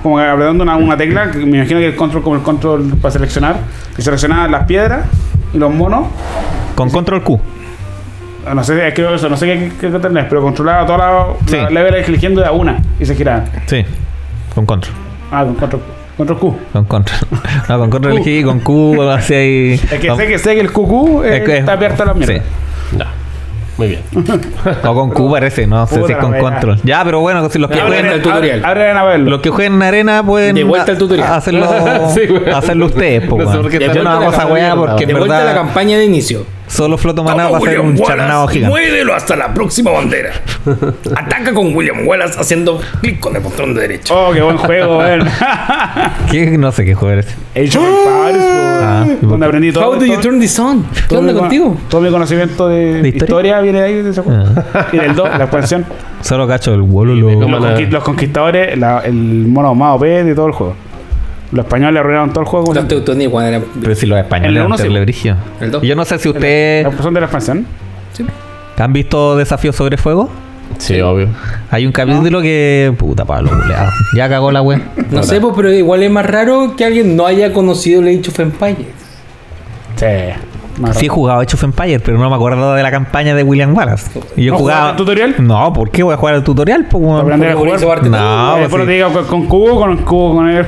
como apretando una, una tecla, que me imagino que el control como el control para seleccionar, y seleccionaba las piedras y los monos. Con control Q. Ah, No sé, es que eso, no sé qué, qué, qué tenés, pero controlaba toda la, Sí. la level eligiendo de a una y se giraba. Sí, con control. Ah, con control, control Q. Con control. No, con control Q. elegí, con Q, así ahí. Es que sé que sé que el QQ eh, es que- está abierto a la mierda. sí. Muy bien. O con Q parece, no sé si con control. Ya, pero bueno, si los que jueguen. el tutorial. Abren a verlo. Los que jueguen en arena pueden De vuelta al tutorial. hacerlo, Sí, hacerlo ustedes, po, No sé Yo no hago esa weá porque en De vuelta a la verdad campaña de inicio. Solo Floto Maná va a ser un charnado gigante. Muévelo hasta la próxima bandera. Ataca con William Wallace haciendo clic con el botón derecho. Oh, qué buen juego, weón. ¿Qué? No sé qué juego es. Age of Empires, Ah. ¿y por donde aprendí todo. How do you turn this on? ¿Qué todo onda contigo? Todo mi conocimiento de, ¿De historia? historia? viene de ahí, de ese juego. Y del 2, la expansión. Solo cacho el Wololo. de los conquistadores, la- el mono más OP de todo el juego. Los españoles arruinaron todo el juego. No te gustó ni cuando era. Pero si los españoles eran uno sí. terrible. El dos. Y Yo no sé si ustedes La expansión de la expansión. han visto Desafíos sobre Fuego. Sí, obvio. Hay un capítulo que. Puta Pablo, culeado. Ya cagó la wea. No sé, pues, pero igual es más raro que alguien no haya conocido el Age of Empires. Sí. Más Sí he jugado Age of Empires, pero no me acuerdo de la campaña de William Wallace. Y yo ¿No jugaba. jugaste el tutorial? No, ¿por qué voy a jugar el tutorial? Pues, a Porque jugar. hizo parte No. Eh, pues después sí. te digo con, con cubo, con cubo, con él.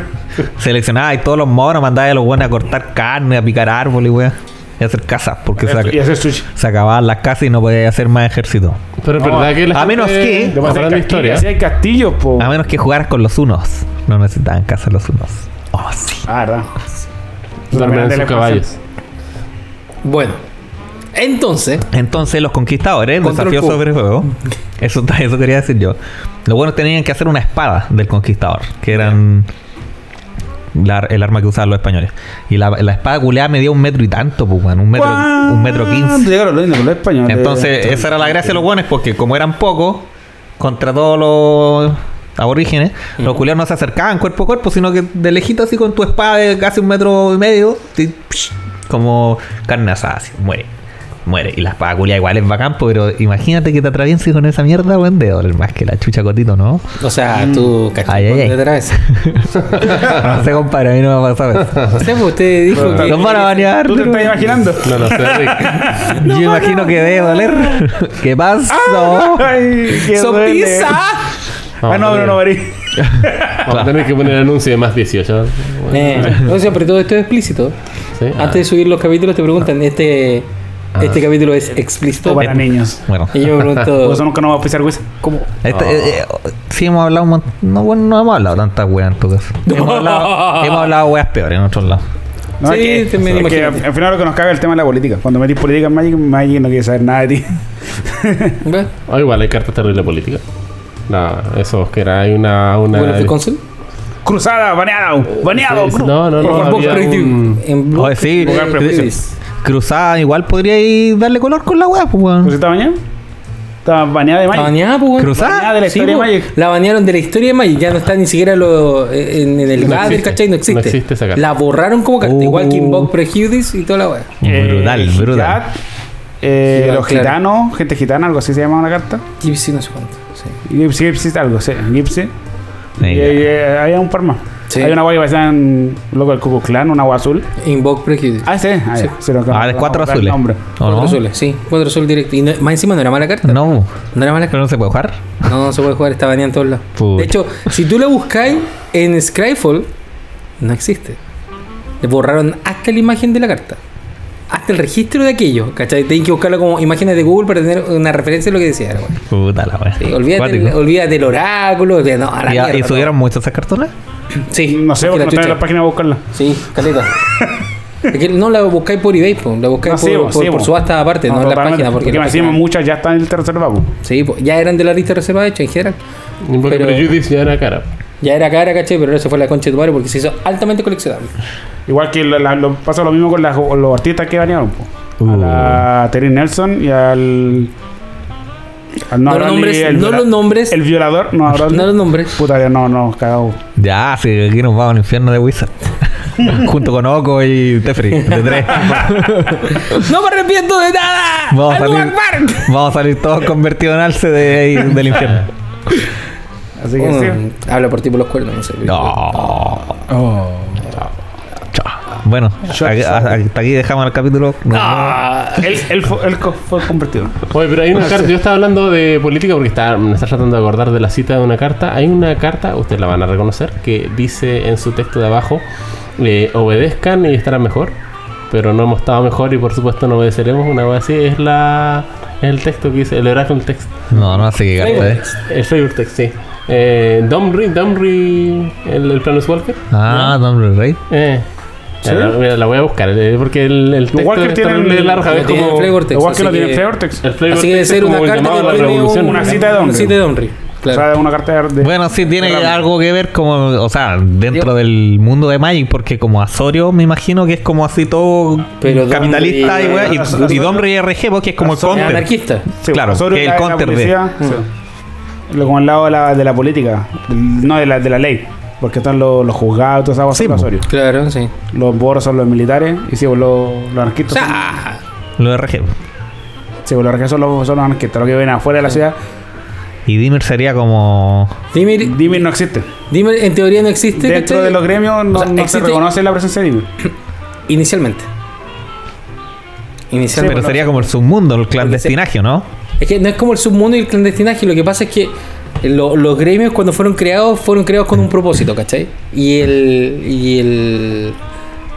Seleccionaba y todos los monos, mandaba a los buenos a cortar carne, a picar árboles, weón. Y a hacer casas, porque se, Y hacer sushi. se acababan las casas y no podía hacer más ejército. Pero es No, verdad que la a gente menos que- Lo pasa hablando de historia. Hay castillos, po. A menos que jugaras con los unos. No necesitaban casas los unos. Oh, sí. Ah, verdad. De la sus caballos. Bueno, entonces, Entonces los conquistadores, el desafío Q. sobre juego, eso, eso quería decir yo. Los buenos tenían que hacer una espada del conquistador, que eran la- el arma que usaban los españoles. Y la, la espada culeada medía un metro y tanto, pues, weón, un metro, un metro quince. Llegaron los indios con los españoles. Entonces, esa era la gracia de los buenos, porque como eran pocos, contra todos los aborígenes, los culiados no se acercaban cuerpo a cuerpo, sino que de lejito así con tu espada de casi un metro y medio, y, psh, como carne asada, así, muere. Muere. Y la espada culiada igual es bacán, pero imagínate que te atravieses con esa mierda, weón, de doler más que la chucha cotito, ¿no? O sea, tú Ay, ay, de vez. no sé, compadre, a mí no me ha pasado eso. O sea, pues usted dijo que. Nos van a banear. ¿Tú te estás imaginando? No, no sé, Rick. Yo imagino que debe doler. ¿Qué pasó? Ay, qué. ¡Sopisa! Ah, no, Vamos a pero no, tener- Mari. Vamos a tener que poner anuncio de más 18. Eh, o sea, pero todo esto es explícito. ¿Sí? Antes de subir los capítulos te preguntan, ¿este, este capítulo es explícito? Para niños. Bueno. Y yo me Por pregunto, eso nunca nos vamos a pisar Wiz. ¿cómo? Este, eh, eh, sí hemos hablado un montón. No, bueno, no hemos hablado tantas weas en tu caso. Hemos hablado, hemos hablado weas peores en otros lados. No, Sí, es que, es al final lo que nos caga es el tema de la política. Cuando metís política en Magic, Magic no quiere saber nada de ti. Ah, igual hay cartas terribles políticas. No, eso que era hay una. una Bueno, ¿de console? Cruzada, baneado, baneado. Sí, cru- no, no, no. Por había preview. un- En blog. Oye, sí. Cruzada, igual podría ir darle color con la wea, pues weón. ¿Pues está bañado? Está baneada de Magic. baneada, pues, weón. Cruzada. Baneada de la Sí, historia de po. Magic. La banearon de la historia de Magic, ya no está ni siquiera lo, en, en el No GAD del existe. ¿cachai? No existe. No existe esa carta. La borraron como carta, Uh. igual que Invoke Prejudice y toda la weá. Brutal, Eh, brutal. Hijab, eh, Hijab, los claro. gitanos, gente gitana, algo así se llama una carta. Gypsy no sé cuánto. Sí. Gypsy, Gypsy, algo, sí, Gypsy. Sí, y eh, había un par más. Sí. Hay una agua que parecía en loco del Cucu Clan, una agua azul. Invoke Prejudice. Ah, sí, ah. Sí, no, Ah, de cuatro azules. nombre. ¿O Cuatro no? azules, sí, cuatro azules directo. Y no- más encima no era mala carta. No, No era mala pero no se puede jugar. No, no se puede jugar, está baneada en todos lados. Puta. De hecho, si tú la buscáis en Scryfall, no existe. Le borraron hasta la imagen de la carta. Hasta el registro de aquello, ¿cachai? Tenéis que buscarlo como imágenes de Google para tener una referencia de lo que decía. Puta la wea. Sí, olvídate, olvídate del oráculo. olvídate- no, a la ¿Y, mierda, y no. subieron muchas esas cartones? Sí, No sé, porque no está en la página a buscarla. Sí, caleta. Es que no la buscáis por eBay, po, la buscáis No, sí, por, po, por, sí, por po. subasta aparte, no, en la página. Porque, Porque la página- muchas ya están en el tercer pago. Sí, po, ya eran de la lista reservada hecha en general. Porque Pero- Prejudice ya era cara. Ya era cara, ¿cachai? Pero ahora se fue la concha de tu madre porque se hizo altamente coleccionable. Igual que la- la- lo, pasa lo mismo con las- los artistas que banearon. po. Uh. A la Terry Nelson y al. Al No, los Bradley, nombres, el no los nombres, El violador, no, Bradley. no los nombres. Puta, ya no, no, cagado. Ya, sí, aquí nos vamos al infierno de Wizard. Junto con Oko y Tefri, de tres. ¡No me arrepiento de nada! Vamos a ¡Allahu salir, vamos a salir todos convertidos en alce de, del infierno. Así que sí. Mm, Habla por ti por los cuernos, no sé. No. Chao. Bueno, aquí- hasta aquí dejamos el capítulo. Nos Ah, Él, él, fue, él co- fue convertido. Oye, pero hay una carta. Yo estaba hablando de política porque estaba, me estaba tratando de acordar de la cita de una carta. Hay una carta, ustedes la van a reconocer, que dice en su texto de abajo: eh, obedezcan y estarán mejor. Pero no hemos estado mejor y por supuesto no obedeceremos. Una vez así es la es el texto que dice, el oráculo text. No, no sé qué carta es. El flavor text, sí. Eh, Domri, Domri, el, el Planus Walker. Ah, Dombre Rey. Eh. ¿Sí? La, la voy a buscar eh, porque el, el texto Walker es tienen- terrible larga, lo es tiene como Text, Igual que así lo tiene que- Flavortex. el flavor Así que debe text es ser una el carta que la tiene revolución. un- Una cita de Una Domri. cita de Domri. O Claro. sea, una carta de. Bueno, sí, tiene de- algo que ver como, o sea, dentro del mundo de Magic, porque como Asorio me imagino que es como así todo Pero capitalista y, Domri- wea, y, Asorio- y Dombre RG porque es como el Asorio- Es counter. anarquista. Sí, Claro, que el la- la counter de- como al lado de la, de la política, no de la, de la ley. Porque están los, los juzgados, todas esas cosas. Sí, son. Claro, sí. Los boros son los militares y sí, los, los O anarquistas. son- sea, Lo RG. Sí, los anarquistas son los, son los anarquistas, los que ven afuera de la ciudad. Y Dimir sería como. Dimir, Dimir no existe. Dimir en teoría no existe. Dentro ¿cachai? de los gremios no, O sea, no se reconoce la presencia de Dimir. Inicialmente. Inicialmente. pero sería como el submundo, el clandestinaje, ¿no? Es que no es como el submundo y el clandestinaje. Lo que pasa es que lo- los gremios cuando fueron creados, fueron creados con un propósito, ¿cachai? Y el, y el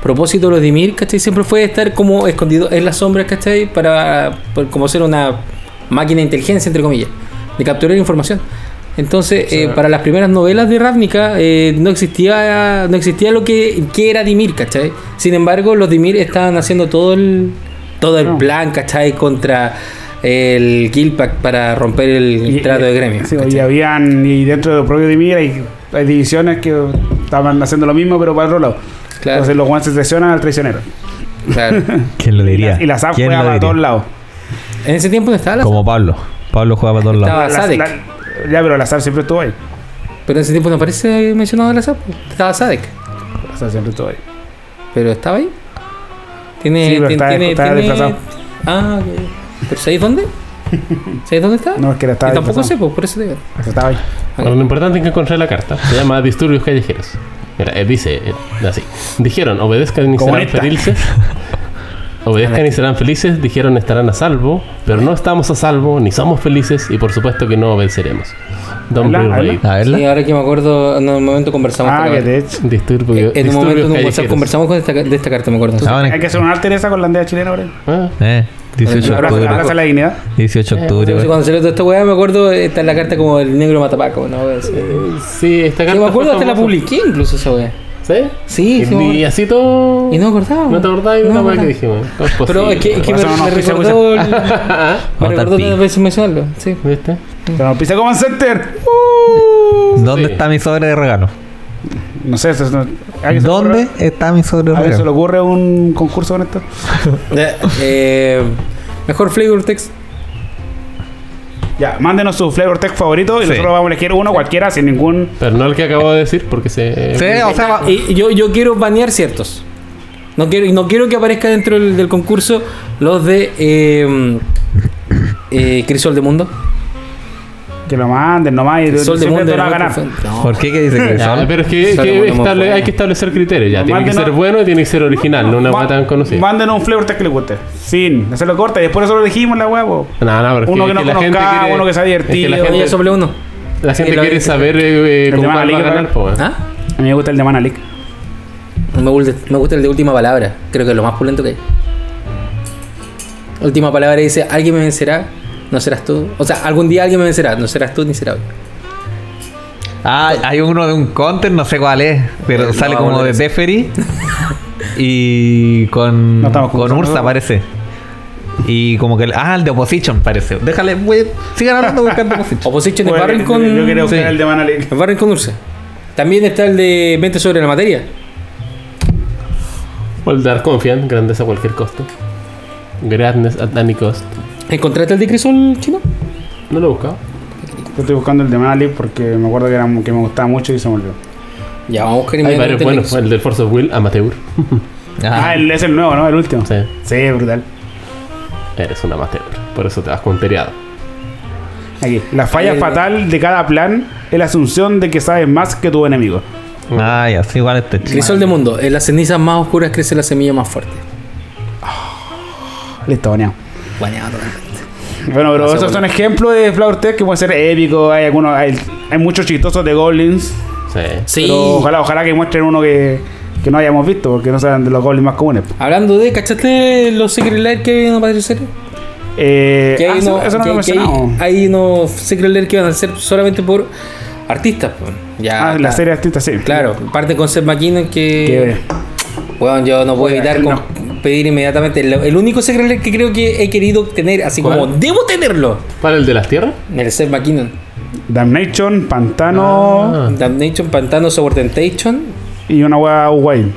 propósito de los Dimir, ¿cachai? Siempre fue estar como escondido en las sombras, ¿cachai? Para, como ser una máquina de inteligencia, entre comillas, de capturar información. Entonces, eh, para las primeras novelas de Ravnica eh, no existía no existía lo que, que era Dimir, ¿cachai? Sin embargo, los Dimir estaban haciendo todo el todo el No. plan, ¿cachai? Contra el Guildpact para romper el Y- trato de gremio. Y habían, y dentro del propio Dimir hay, hay divisiones que estaban haciendo lo mismo, pero para otro lado. Claro. Entonces los guantes se traicionan al traicionero. Claro. ¿Quién lo diría? la, y la SAP ¿Quién juega lo para todos lados. en ese tiempo no estaba la Como Pablo. Pablo juega para todos Estaba- lados. La- Sadek. la- ya, pero la SAP siempre estuvo ahí. Pero en ese tiempo no aparece mencionado la SAP. Estaba Sadek. La SAP siempre estuvo ahí. Pero estaba ahí. Tiene. Sí, pero tiene, está- tiene, está tiene-. Ah, ok. ¿Pero sabéis dónde? ¿Sabéis dónde está? No, es que era- estaba Yo tampoco sé, pues por eso te digo. Estaba ahí. Bueno, lo importante es que encontré la carta. Se llama Disturbios Callejeros. Mira, eh, dice eh, así. Dijeron, obedezcan y serán felices. Obedezcan y serán felices. Dijeron, estarán a salvo. Pero no estamos a salvo, ni somos felices. Y por supuesto que no obedeceremos. Don Habla, Blue Ray. A verla. Sí, ahora que me acuerdo, en un momento conversamos Ah, con que la- te. Disturbio- En un momento en un WhatsApp conversamos con esta, de esta carta, me acuerdo. Hay que hacer un arte de esa con la aldea chilena, bro. Ah, Eh, 18 de Ahora octubre. abraza la dignidad. 18 de Sí, octubre. güey. cuando salió toda esta weá, me acuerdo, está en la carta como el negro matapaco, ¿no? Sí, sí, esta carta. me acuerdo, hasta la famosa. publiqué incluso esa weá. ¿Sí? Sí, y, sí, y así todo. Y no acordaba. ¿No te acordás de No una me weá que dijimos? ¿Cómo es Pero es que, es que me, no me recordó, el- me Vamos a recordó tantas veces mencionarlo. Sí. ¿Viste? Pero nos pisa como Center. ¿Dónde Sí. está mi sobre de regalo? No sé, eso es- no- ¿a alguien se le ¿Dónde ocurre- está mi sobre ¿A se le ocurre un concurso con esto? Eh, mejor flavor text. Ya, mándenos su flavor text favorito y Sí. nosotros vamos a elegir uno cualquiera sin ningún. Pero no el que acabo de decir, porque se. Sí, o sea, va- Y yo, yo quiero banear ciertos. No quiero, y no quiero que aparezca dentro del, del concurso los de eh, eh, Crisol de Mundo. Que lo manden nomás y Crisol de Mundo. era ganar. No. ¿Por qué? ¿Qué dice que Ya, son? pero es que, que estable- hay que establecer criterios. Ya, tiene que ser bueno y tiene que ser original, no una weá tan conocida. Mándenos un flavor que le guste. Fin. Hacerlo corta y después nosotros elegimos la huevo. No, no, pero es Uno que, que no conozca, quiere- uno que sea es divertido. la gente, sobre uno. la gente Y lo- quiere saber eh, El cómo va a ganar. ¿Ah? A mí me gusta el de Manalik. Me gusta, me gusta el de última palabra. Creo que es lo más pulento que hay. Última palabra dice: Alguien me vencerá, no serás tú. O sea, algún día alguien me vencerá, no serás tú ni será hoy. Ah, hay uno de un counter, no sé cuál es, pero No, sale no, como de. Teferi y con, No con Ursa parece. Y como que... Ah, el de Opposition parece. Déjale, güey, sigan hablando buscando Opposition. Opposition es Barren con. Yo quería buscar sí. el de Manalik. Barren con Ursa. También está el de Mente sobre la materia. O el Dark Confiant, grandeza a cualquier costo. Greatness at any cost. ¿Encontraste el de Crisol chino? No lo he buscado. Yo estoy buscando el de Manalik porque me acuerdo que, era, que me gustaba mucho y se me olvidó. Ya, vamos a buscar Hay varios el de buenos. Crisol. El del Force of Will, amateur. Ah, Ah, el, es el nuevo, ¿no? El último. Sí, Sí, brutal. eres un amateur. Por eso te vas con teriado. Aquí. La falla Ahí el- fatal de cada plan es la asunción de que sabes más que tu enemigo. ah, ya, sí, igual este chico. Crisol de mundo. En las cenizas más oscuras crece la semilla más fuerte. Listo, baneado. Totalmente. Bueno, pero esos son ejemplos de Flower Tech que pueden ser épicos. Hay algunos, hay, hay muchos chistosos de Goblins. Sí. Sí. Pero ojalá, ojalá que muestren uno que, que no hayamos visto, porque no sean de los Goblins más comunes. Hablando de, ¿cachaste los Secret Lair que habían aparecido serie? Eh, Que ah, hay, eso, no que- lo que hay, hay unos Secret Lair que van a ser solamente por artistas. pues. Ya, Ah, la serie artista, sí. Claro, parte con Seth MacKinnon que. Bueno, yo no puedo evitar no. con- pedir inmediatamente. El, el único Secret Lair que creo que he querido tener, así ¿Cuál? como debo tenerlo, ¿Para el de las tierras? el Seth MacKinnon. Damnation, Pantano Ah. Damnation, Pantano, Sober Temptation. y una wea guay.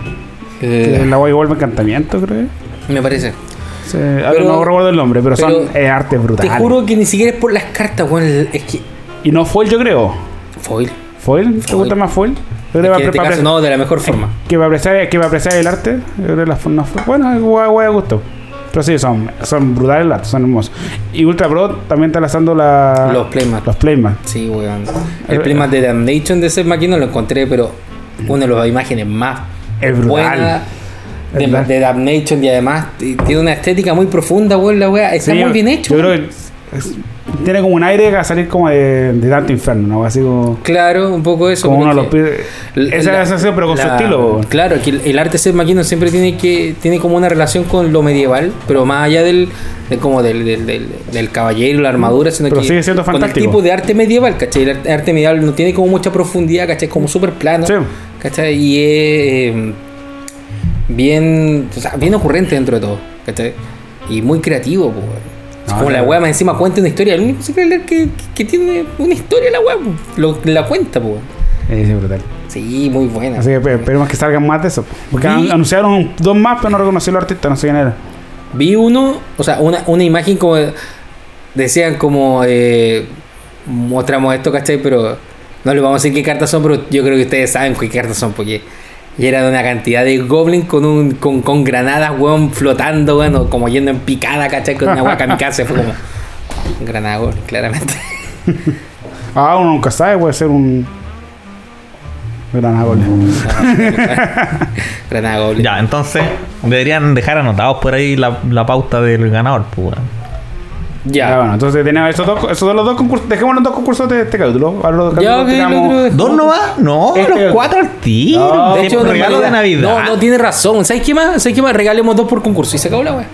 eh, La wea vuelve encantamiento, creo. me parece. Sí, ahora Pero- no recuerdo el nombre, pero, son pero eh, arte brutal. Te juro que ni siquiera es por las cartas, weón. Es que. Y no foil, yo creo. Foil. ¿Foil? ¿Te Foil. gusta más foil? Creo que que en este caso no, de la mejor forma. que apreciar, que para apreciar el arte, que las formas bueno, guay, guay, gusto. Pero sí, son, son brutales son hermosos. Y Ultra Pro también está lanzando la, Los Playmat. Los Playmat. Sí, weón. El playmat de Damnation de Seth MacKinnon lo encontré, pero una de las imágenes más Es brutal. buenas de, de Damnation y además tiene una estética muy profunda, weón, la weá. Está Sí, muy bien hecho. Yo creo weón. que es- tiene como un aire a salir como de, de Dante Inferno, ¿no? Así como, Claro, un poco eso. como uno los que pi- Esa la- es la sensación, pero con su estilo. Claro, que el, el arte Seth MacKinnon siempre tiene que tiene como una relación con lo medieval, pero más allá del, de como del, del, del, del caballero la armadura, sino Pero que sigue siendo con el fantástico. tipo de arte medieval, ¿cachai? El arte, arte medieval no tiene como mucha profundidad, ¿cachai? Es como súper plano, Sí. ¿cachai? Y es eh, bien, o sea, bien ocurrente dentro de todo, ¿cachai? Y muy creativo, pues. No, como la weá más encima cuenta una historia. El único que, que, que tiene una historia la weá, la cuenta, pues. Es brutal. Sí, muy buena. Así que pe- esperemos que salgan más de eso. Porque Vi- anunciaron un- dos más, pero no reconocí los artistas, no sé quién era. Vi uno, o sea, una, una imagen como. Decían como. Eh, mostramos esto, ¿cachai? Pero no les vamos a decir qué cartas son, pero yo creo que ustedes saben qué cartas son, porque. Y era de una cantidad de goblins con un con, con granadas, weón, flotando, weón, o como yendo en picada, ¿cachai? Con una agua kamikaze. Fue como. Granada, goblin, claramente. Ah, uno nunca sabe, puede ser un. Gran agole. Granada goblin. Ya, entonces deberían dejar anotados por ahí la, la pauta del ganador, pues, weón. Ya, Ya. bueno, entonces tenemos esos dos, esos son los dos concursos. Dejemos los dos concursos de este capítulo. Ahora los Ya, capítulos ok, tiramos- el otro- ¿Dos nomás? No, Este- los cuatro al tiro. No, De hecho, regalo de Navidad. No, no tiene razón. ¿Sabes qué más? ¿Sabes qué más? Regalemos dos por concurso y se acabó la weá.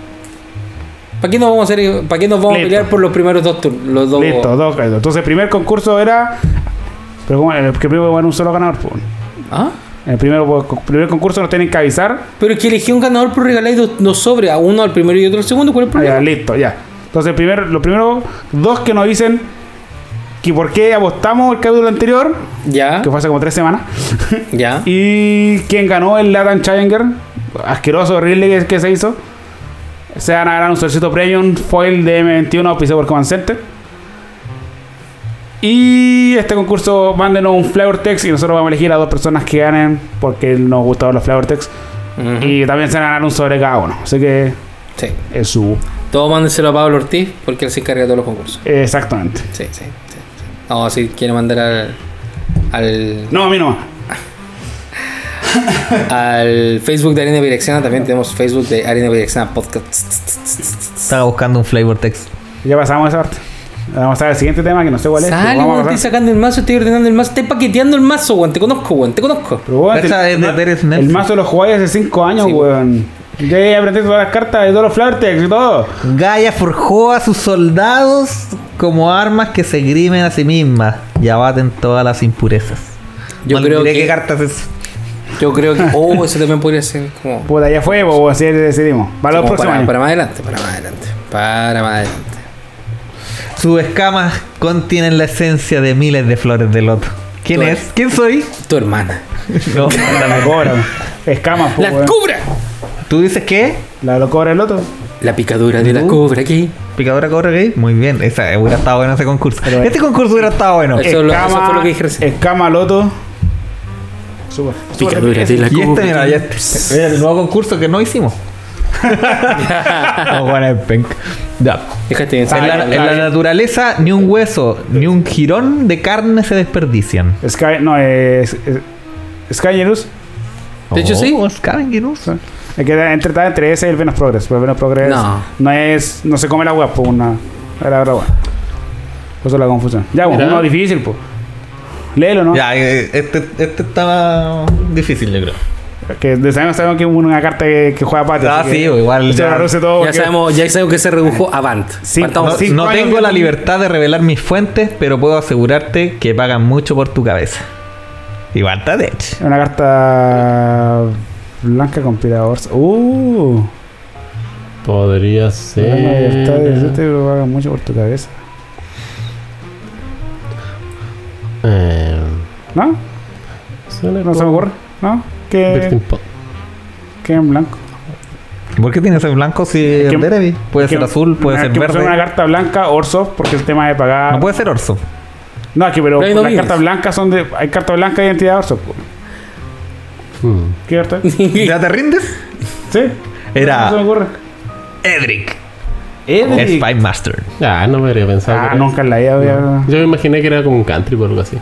¿Para qué nos vamos a hacer, para qué nos vamos Listo. a pelear por los primeros dos turnos? Los dos. Listo, dos capítulos. Entonces el primer concurso era. Pero como el que primero era un solo ganador. ¿Ah? En el primer, primer concurso nos tienen que avisar. Pero es que elegí un ganador por regalar dos, dos sobres, a uno al primero y otro al segundo. ¿Cuál es el Ah, ya, problema? listo, ya. Entonces, primero, lo primero, dos que nos dicen que por qué apostamos el capítulo anterior, Ya, que fue hace como tres semanas, ya. y quién ganó el Latin Challenger, asqueroso, horrible que, que se hizo. Se van a ganar un solcito premium foil de M21 auspiciado por Command Center. Y este concurso, mándenos un flavor text y nosotros vamos a elegir a dos personas que ganen porque nos gustaban los flavor text. Y también se van a ganar un sobre cada uno. Así que Sí. es su. Todos mándenselo a Pablo Ortiz porque él se encarga de todos los concursos. Exactamente. Sí, sí, sí. sí. No, si quiere mandar al. al, No, a mí no. al Facebook de Arena Dirección. También tenemos Facebook de Arena Dirección Podcast. Estaba buscando un flavor text. Ya pasamos esa parte. Vamos a ver el siguiente tema que no sé cuál es. Sale, weón, estoy sacando el mazo, estoy ordenando el mazo, estoy paqueteando el mazo, weón. Te conozco, weón, te conozco. Pero, weón, Esa el, el Nelson. mazo lo jugáis hace 5 años, Sí, weón. Ya aprendí todas las cartas de todos los flairtex y todo. Gaia forjó a sus soldados como armas que se grimen a sí mismas y abaten todas las impurezas. Yo No creo que- qué cartas es. Yo creo que. Oh, eso también podría ser como. Puta, ya fue, pues así decidimos. Para los próximos para, más adelante, para más adelante. Para más adelante. Sus escamas contienen la esencia de miles de flores de loto. ¿Quién es? ¿Quién soy? Tu hermana. No. La cobra, weón. Escamas, pues, ¡La weón. ¿Tú dices qué? La lo cobra el loto. La picadura de la ¿Tú? cobra aquí. ¿Picadora cobra gay? Muy bien. Esa, hubiera estado bueno ese concurso. Pero- este concurso hubiera estado bueno. Eso lo- eso fue lo que dije recién. Escama loto. Súper. súper Picadura de la Y este, cobra. mira, este. Era el nuevo concurso que no hicimos. Vamos a jugar en penc. Ya. Déjate de En la, enseñar. en la naturaleza, ni un hueso, ni un jirón de carne se desperdician. Sky, no, es. es Skynerus. De hecho, sí. Oh, Scavengerus. Es que entre, entre ese y el Venus Progress. Pero el Venus Progress No. no. es. No se come la web, pues una. Era otra web. Por eso la confusión. Ya, bueno, Mira. uno difícil, pues. Léelo, ¿no? Ya, eh, este, este estaba difícil, yo creo. Que de sabemos, sabemos que es una carta que, que juega patio. Ah, sí, igual Se ya- todo. Sabemos, ya sabemos que se redujo a Vant. Sí, No, no tengo la libertad de revelar mis fuentes, pero puedo asegurarte que pagan mucho por tu cabeza. Igual está de hecho. Una carta blanca con piradores. Uh. Podría Una libertad de ser. paga mucho por tu cabeza. Eh, ¿No? No se me ocurre. ¿No? Que, que en blanco. ¿Por qué tiene que ser blanco si que- es Derevi? Puede Que- ser azul, puede ser que me suena verde. una carta blanca, Orso, porque el tema de pagar. No puede ser orso. No, es que pero Pero ahí no las cartas blancas son de. Hay cartas blancas de identidad Orso. Hmm. ¿Qué carta? ¿Ya te rindes? Sí. Era- No se me ocurre. Edric. Edric. Spy Master. Ah, no me habría pensado. Ah, que era- nunca en la vida había. Yo me imaginé que era como un country o algo así.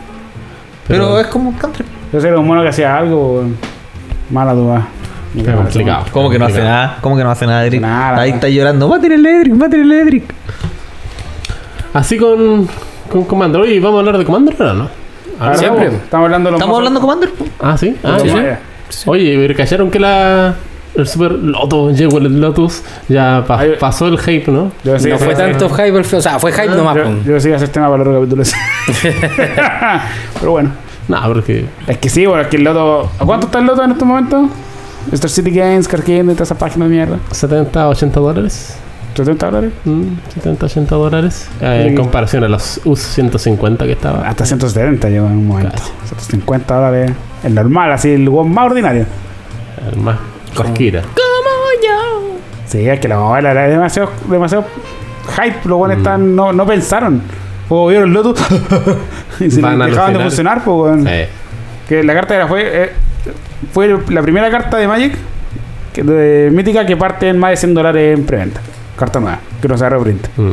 Pero, es como un country. Yo era un mono que hacía algo. Mala duda. Era complicado. ¿Cómo que no hace nada? ¿Cómo que no hace nada, Edric? Nada, Ahí está llorando. Maten el Edric, maten el Edric. Así con, con Commander. Oye, ¿vamos a hablar de Commander ahora no? Ahora Siempre. Estamos hablando de los ¿Estamos hablando Commander? Ah, sí. Ah, los sí. Oye, pero callaron que la. El Super Loto, llegó el Lotus. Ya pa- Ay, pasó el hype, ¿no? Yo No fue tanto hype, el o sea, fue hype nomás. Yo, decía hacer tema para los capítulos. Pero bueno. No, porque. Es que sí, bueno, es que el loto. ¿A cuánto está el loto en estos momentos? Star City Games, Carquín, de todas esas páginas de mierda. 70, 80 dólares. 70 dólares. Mm, 70, 80 dólares. Eh, en comparación a los US 150 que estaba. Hasta 170 llegó en un momento. Casi. 150 dólares. El normal, así, el weón más ordinario. El más cosquira. Sí, es que la mamá era demasiado, demasiado hype. Los Mm. buenos están, no, no pensaron. O vieron el Lotus y se dejaban de funcionar, pues, weón. Sí. Que la carta era, fue, eh, fue la primera carta de Magic que, de mítica que parte en más de 100 dólares en preventa. Carta nueva, que no se reprint. Mm.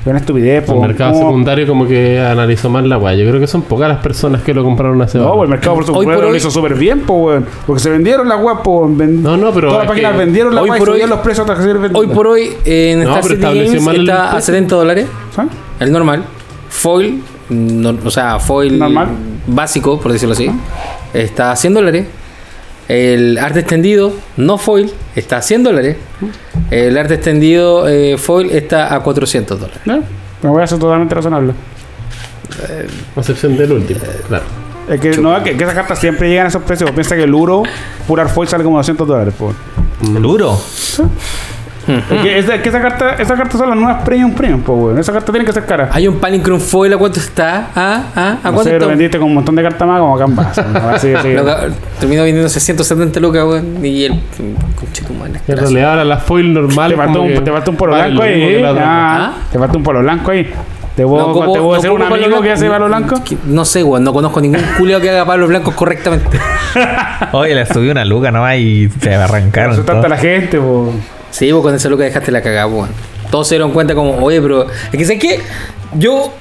Es una estupidez, El po, mercado ¿cómo? secundario como que analizó mal la weá. Yo creo que son pocas las personas que lo compraron hace No, poco. pues el mercado por Hoy supuesto por lo hoy- hizo súper bien, po, weón. Porque se vendieron las weas, po. ven- No, no, pero Todas las páginas vendieron las hoy weas y por hoy- subían los precios hasta que se vendieron. Hoy por hoy en No, Star City Games el está a precio. 70 dólares. ¿Sabes? El normal. Foil, no- o sea, foil Normal. básico, por decirlo así, está a 100 dólares. El arte extendido, no foil, está a 100 dólares. El arte extendido eh, foil está a 400 dólares. ¿Ya? Me voy a hacer totalmente razonable. A excepción del último, claro. Es que, no, que, que esas cartas siempre llegan a esos precios. Piensa que el Uro, pura foil, sale como 200 dólares, po. El Es que, esa, que esa carta, esas cartas son las nuevas premium premium, po, weón. Esa carta tiene que ser cara. Hay un Palinchron foil, ¿a cuánto está? ¿Ah? ¿Ah? ¿A No cuánto sé, lo está? vendiste con un montón de cartas más como Canvas. Así, así. Lo que- terminó vendiéndose 170 lucas, weón. Y el. Conche tu madre, En gracias. realidad ahora las foil normales. Te faltó, un, que te faltó un polo valen blanco lo ahí. ¿eh? Ah, ¿Ah? Te falta un polo blanco ahí. ¿Te puedo, No ocupo- te puedo no hacer un amigo palo que hace blanco. palo blanco? No sé, weón. No conozco ningún culio que haga palos blancos correctamente. Oye, le subí una luca nomás y se arrancaron. Eso tanta la gente, po. Sí, vos con esa luca dejaste la cagada, weón. Todos se dieron cuenta como, oye, pero. Es que sé que yo.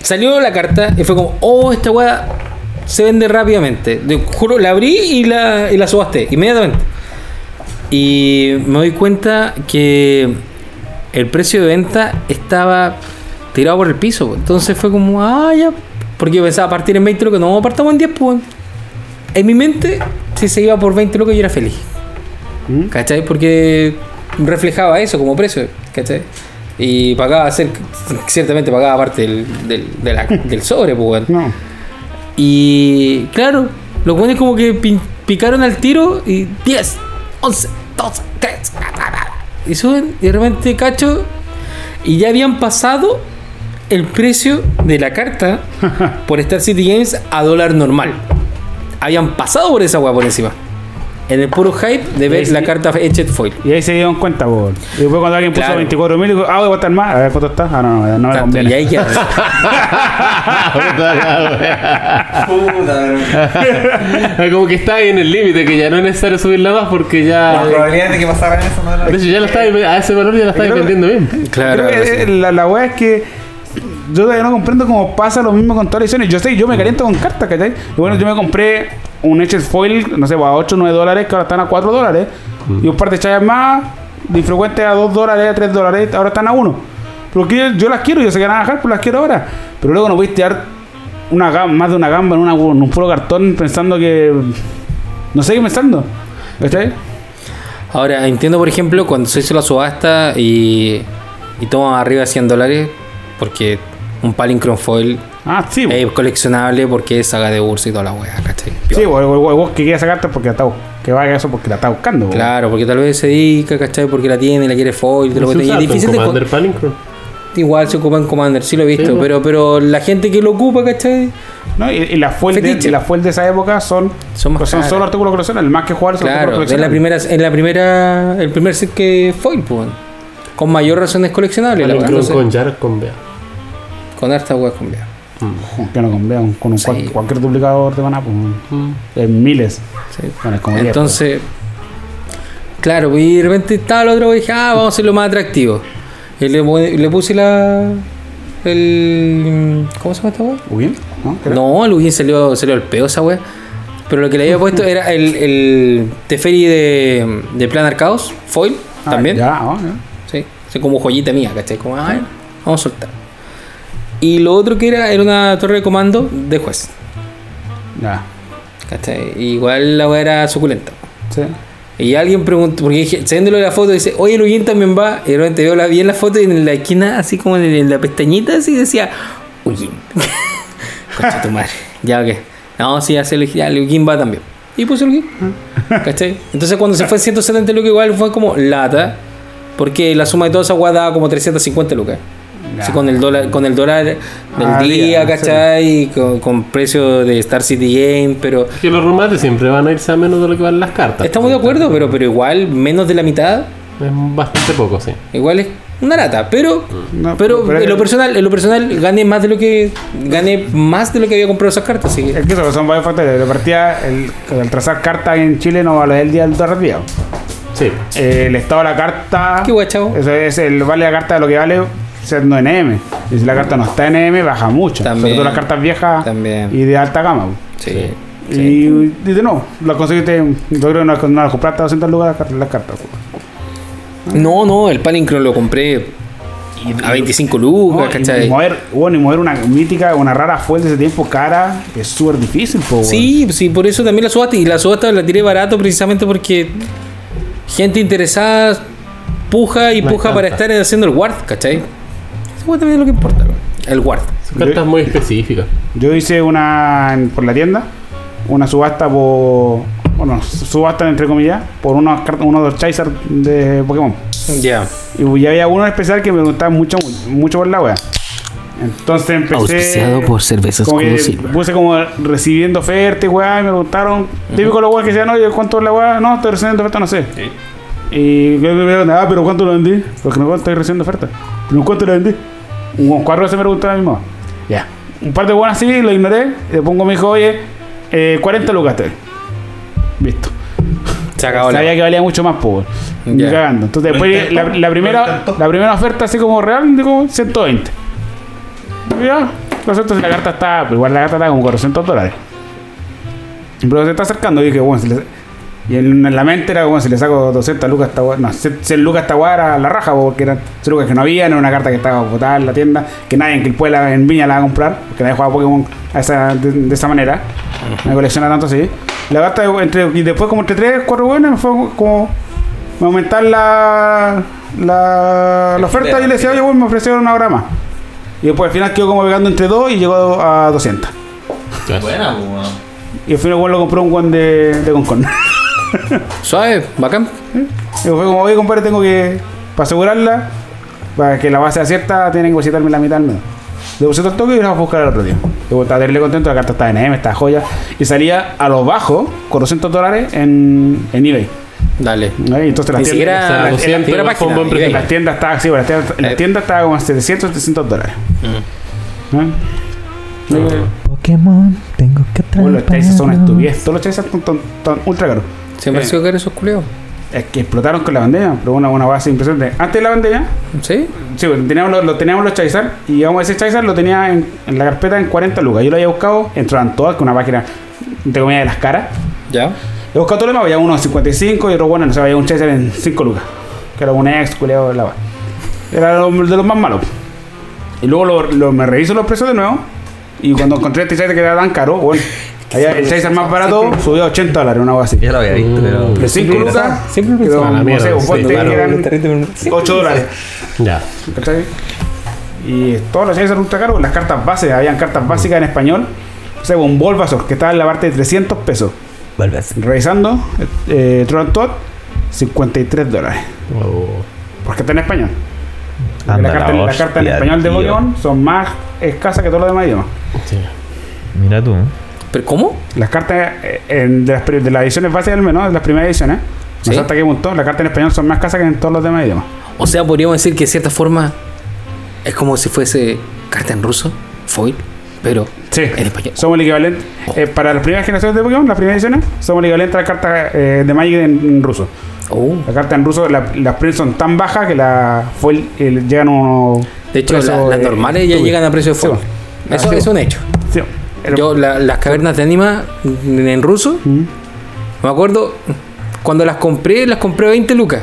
Salió la carta y fue como, oh, esta weá se vende rápidamente. Te juro, la abrí y la, y la subasté inmediatamente. Y me doy cuenta que el precio de venta estaba tirado por el piso. Entonces fue como, ah, ya. Porque yo pensaba partir en 20 lucas, no, partamos en 10, pues. En mi mente, si se iba por 20 lucas, yo era feliz. ¿Mm? ¿Cachai? Porque reflejaba eso como precio, ¿cachai? Y pagaba, ciertamente pagaba parte del, del, de la- del sobre, pues. No. Y claro, los buenos como que pi- picaron al tiro y 10, 11, 12, 13, y suben y de repente cacho y ya habían pasado el precio de la carta por Star City Games a dólar normal. Habían pasado por esa weá por encima. En el puro hype de ver la carta Etched Foil. Y ahí se dieron cuenta, po. Y después cuando alguien puso Claro. 24 mil, ah, voy a botar más. A ver cuánto está. Ah, no, no, no me Tanto, y conviene. ahí queda. como que está ahí en el límite, que ya no es necesario subirla más porque ya. de que pasaran eso no De hecho, ya la estaba, a ese valor ya la que- vendiendo bien. Claro. Creo que, eh, la, la weá es que yo todavía no comprendo cómo pasa lo mismo con todas las ediciones. Yo sé, yo me caliento con cartas, ¿cachai? Y bueno, yo me compré un Etched Foil, no sé, a 8 o 9 dólares, que ahora están a 4 dólares. Y un par de chayas más, de infrecuentes a 2 dólares, a 3 dólares, ahora están a 1. Porque yo, yo las quiero, yo sé que van a bajar, pero las quiero ahora. Pero luego no voy a tirar una gamba, más de una gamba en, una, en un puro cartón pensando que. No sé qué pensando. ¿Cachai? Ahora, entiendo, por ejemplo, cuando se hizo la subasta y, y toma arriba de 100 dólares, porque un Palinchron Foil Ah, sí, es coleccionable porque es saga de Ursa y toda la wea, ¿cachai? Sí, o, o- o- vos que quieras sacarte porque la está, bu- que vaya eso porque la está buscando. Claro, porque tal vez se dedica, ¿cachai? Porque la tiene, la quiere foil, te lo que es en difícil Commander. Igual se ocupa en Commander, sí lo he visto, pero, pero la gente que lo ocupa, ¿cachai? ¿No? Y, y las fuel de, fuel de esa época son, Son más pues son solo artículos coleccionables. El más que jugar son Claro, artículos es la coleccionables. primera, en la primera, el primer set que foil, pues. Con mayor razón es coleccionable, la con Jar con Bea. Con harta wea con Bea. Que no con, vean, con un Sí. cual- cualquier duplicador de maná, pues, en miles. Sí. Bueno, es como 10, Entonces, claro, pues, y de repente estaba el otro y dije, ah, vamos a hacerlo más atractivo. Y le, puse la. El. ¿Cómo se llama esta wea? pues. ¿Ugin? ¿No? No, el Ugin salió, salió el peo esa wea. Pero lo que le había puesto era el, el Teferi de, de Planar Chaos, Foil, Ah, también. Ya, ah, ya. Sí, así como joyita mía, ¿cachai? Como, a ver, vamos a soltar. Y lo otro que era, era una torre de comando de juez, Ya. ¿cachai? Igual la wea era suculenta. Sí. Y alguien preguntó, porque dije, saliéndolo de la foto, dice, oye, el también va. Y de repente veo la, vi en la foto y en la esquina, así como en, la pestañita, así decía, Ugin. Concha tu madre. Ya, ok. No, sí, hace el, ya, el va también. Y puse el Ugin. ¿Cachai? Entonces cuando se fue 170 lucas, igual fue como lata. Porque la suma de toda esa guada daba como 350 lucas. Sí, con el dólar, con el dólar del Ah, día, día, ¿cachai? Con, con precio de Star City Game, pero Que los remates siempre van a irse a menos de lo que valen las cartas. estamos de acuerdo, pero, pero igual menos de la mitad, Es bastante poco, sí. igual es una lata, pero No, pero pero- en lo personal, en lo personal gané más de lo que gané más de lo que había comprado esas cartas, así que Es que eso, son varios factores. De partida, el, el trazar cartas en Chile no vale el día del dólar día. Sí. Eh, el estado de la carta. Qué guay, chavo. Eso es el vale la carta de lo que vale siendo NM. Y si la carta no está NM, baja mucho. También. Sobre todo las cartas viejas También. y de alta gama. sí. Y, y de nuevo, lo conseguiste. Yo creo que no, no las compraste a 200 lucas las, cartas. No, no, el Palincron lo compré a 25 lucas, No, y, ¿cachai? y mover, bueno, y mover una mítica, una rara fuente de ese tiempo cara, es súper difícil, po. Sí, sí, por eso también la subasta. Y la subasta la tiré barato precisamente porque gente interesada puja y Me puja para estar haciendo el ward, ¿cachai? Eso también es lo que importa, el ward. Son cartas muy específicas. Yo hice una en- por la tienda, una subasta por. Bueno, subasta entre comillas, por unos, unos dos Charizard de Pokémon. Ya. Y ya había uno en especial que me gustaba mucho, mucho por la wea. Entonces empecé. Auspiciado por Cervezas como Silva. puse como recibiendo ofertas, weá, y me gustaron. Típico los weas que decían, oye, ¿cuánto es la weá? No, estoy recibiendo oferta, no sé. Y yo me pregunté, ah, pero ¿cuánto lo vendí? Porque no estoy recibiendo oferta. ¿Pero cuánto lo vendí? Un cuatro veces me preguntó la misma. Ya. Un par de buenas así, lo ignoré. Y le pongo, me dijo, oye, eh, 40 lucas te. Listo. Se acabó la- Sabía que valía mucho más, pues. Ya. cagando. Entonces, después, la, la primera, la primera oferta, así como real, digo 120. Y ya, lo si la carta está, pues igual la carta está como 400 dólares. Pero se está acercando, y dije, bueno, si le- y en, la mente era como si le saco 200 lucas a esta weá, no, 100 lucas a esta weá era la raja, porque eran 100 lucas que no había, era una carta que estaba botada en la tienda, que nadie en Quilpuela, en Viña la va a comprar, porque nadie juega Pokémon a esa, de, de esa manera, me colecciona tanto así. La carta, entre, y después como entre 3, 4 buenas, me fue como, me aumentar la, la, la oferta y le decía, oye, bueno, me ofrecieron una hora más. Y después al final quedó como pegando entre 2 y llegó a 200. Buena. Y al final bueno, lo compró un one de, de Concon. Suave, bacán. Y fue como, oye, compadre, tengo que, para asegurarla, para que la base sea cierta, tienen que depositarme la mitad al menos. Deposito el toque y la voy a buscar al otro día. Yo estaba terrible contento, la carta estaba en M, estaba joya. Y salía a lo bajo, con 200 dólares en, en eBay. Dale. Y entonces Ni las tiendas, siquiera- O sea, en la 200 primera igual fue un página, precio. las tiendas estaban, sí, bueno, las tiendas, las Eh. tiendas estaban como en 700, 700 dólares. ¿no? Pokémon, tengo que Bueno, los chases son estupidez. Todos los chases son, son- son ultra caros. Siempre Eh. ha sido caro esos culeos. Es que explotaron con la pandemia, pero una, una base impresionante. Antes de la pandemia, ¿Sí? Sí, bueno, teníamos los, lo teníamos los Charizard y digamos ese Charizard lo tenía en, en la carpeta en 40 lucas. Yo lo había buscado, entraban todas con una página entre comillas de las caras. ¿Ya? He buscado todo lo demás, había uno en 55 y otro bueno, no sé, había un Charizard en 5 lucas. Que era un ex, culeado de la va. Era lo- de los más malos. Y luego lo, lo- me reviso los precios de nuevo. Y cuando encontré este Charizard que era tan caro, bueno, había el Charizard más barato subió a 80 dólares, una cosa así. Ya lo había visto, pero. De 5 lucas, Siempre quedó, no sé, eran 8 dólares. Ya. ¿Cachai? Y todos los Charizard ultra caros, las cartas bases, habían cartas básicas en español. O sea, un Bulbasaur que estaba en la parte de 300 pesos. Vuelve así. Revisando, eh, Troll Todd, 53 dólares. Oh. Porque está en español. Anda la carta, la la carta en español de. Pokémon son más escasas que todos los demás idiomas. Sí. Mira tú. ¿Pero cómo? Las cartas eh, en- de, las, de las ediciones básicas al menos, de las primeras ediciones, Sí. nos hasta que un montón, las cartas en español son más escasas que en todos los demás idiomas. O sea, podríamos decir que de cierta forma es como si fuese carta en ruso, foil, pero Sí, en español. somos el equivalente. eh, para las primeras generaciones de Pokémon, las primeras ediciones, somos el equivalente a la carta eh, de Magic en, en ruso. Oh. La carta en ruso, la- las prints son tan bajas que la foil eh, llegan a unos. De hecho, la- las normales ya llegan a precio de Sí, foil. bueno. Eso Ah, sí, es un hecho. Sí, pero- Yo, la- las cavernas de anima en ruso, Mm. me acuerdo, cuando las compré, las compré a 20 lucas.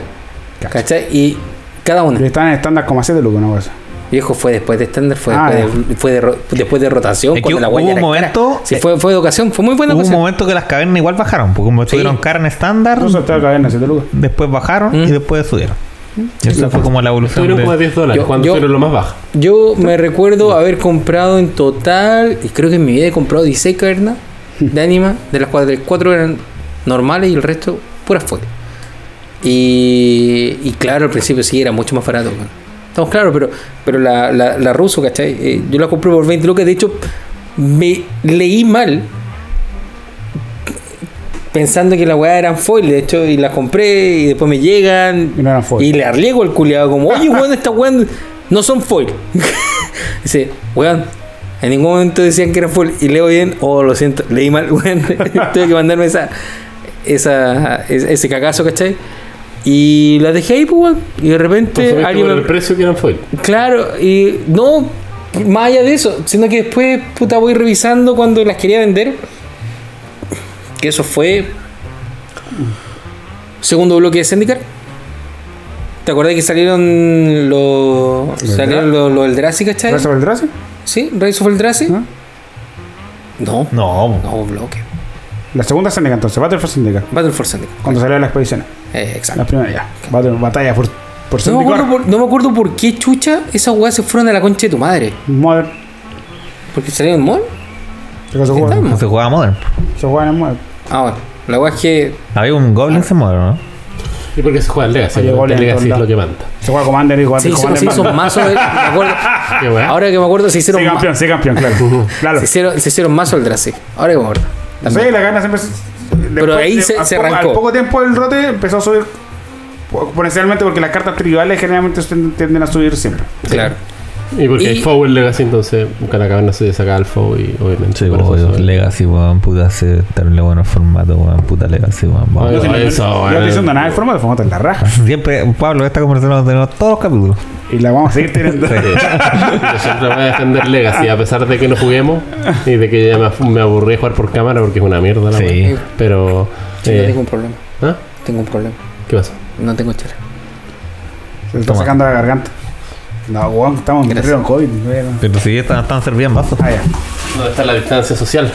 Cacha. ¿Cachai? Y cada una. están en estándar como 7 lucas, una cosa. Viejo, fue después de estándar, fue, Ah, después, de, fue de después de rotación. Es que cuando la hubo un momento- cara. Sí, fue, fue de ocasión, fue muy buena Hubo un ocasión. momento que las cavernas igual bajaron, porque como estuvieron en estándar, está acá en 7 lucas. después bajaron Mm. y después subieron. Esa fue como la evolución. Estuvieron de- como a 10 dólares Yo- cuando yo- fueron lo más bajo. Yo me recuerdo haber comprado en total, y creo que en mi vida he comprado 16 cavernas de anima, de las cuales 4 eran normales y el resto puras foil. Y, y claro, al principio sí era mucho más barato. estamos claros, pero, pero la, la, la ruso, ¿cachai? Eh, yo la compré por 20 lucas, de hecho, me leí mal pensando que la weá eran foil, de hecho, y las compré y después me llegan Y no eran foil. y le arriesgo al culiado como, oye, weón, estas weón no son foil. Dice, weón, en ningún momento decían que eran foil y leo bien, oh, lo siento, leí mal, weón, tuve que mandarme esa, esa, ese, cagazo, ¿cachai? Y la dejé ahí, pues, weón, y de repente Consumiste alguien por el precio que eran foil. Claro, y no, más allá de eso, sino que después, puta, voy revisando cuando las quería vender. Que eso fue. Segundo bloque de Zendikar. ¿Te acordás que salieron los. ¿Los Salieron los, los Eldrazi, ¿cachai? ¿Rise of Eldrazi? Sí, Rise of Eldrazi. ¿No? No, No, no, bloque. La segunda Syndicate, entonces, Battle for Syndicate. Battle for Zendikar. Cuando salió la expedición. Eh, exacto. La primera ya. Battle, batalla por, por No me, acuerdo Syndicate. por, no me acuerdo por qué chucha esas weas se fueron a la concha de tu madre. Modern. Porque salieron mall. ¿Qué cosa ¿Qué juega? tal? no se jugaba Modern. Se juega en Modern. Ah, bueno. La wea es que. Había un Goblin en Modern, ¿no? Y porque se juega el Legacy. El Legacy es lo que manda. Se juega Commander y juega Se hizo, se Battle. mazo. de- me acuerdo- weá. ahora que me acuerdo, se Sí, hicieron, ma- campeón, sí, campeón, claro. claro. se hicieron, se hicieron mazo el Drace. Ahora que me acuerdo. Sí, la gana siempre. se- después ahí de- se- se poco- arrancó. Al poco tiempo el rote empezó a subir exponencialmente porque las cartas tribales generalmente tienden tienden a subir siempre. Claro. Y porque Y- hay FOW en Legacy, entonces cada caverna se sacaba el FOW y obviamente. Sí, por eso obvio. Legacy, weón, puta, hace terrible bueno el formato, weón, puta Legacy, weón. vamos. No, no- eso, no estoy diciendo nada del formato, el formato es la raja. Siempre, Pablo, esta conversación la tenemos todos los capítulos. Y la vamos a seguir teniendo. Sí. Yo siempre voy a defender Legacy, a pesar de que no juguemos y de que ya me, me aburrí de jugar por cámara porque es una mierda la Sí. Pero. Sí, eh, no tengo un problema. ¿ah? Tengo un problema. ¿Qué pasa? No tengo chela. Se está Toma. sacando la garganta. No, weón, estamos en Gracias. río COVID. bueno. Pero si están, están vasos. Ah, ya. ¿Dónde está la distancia social?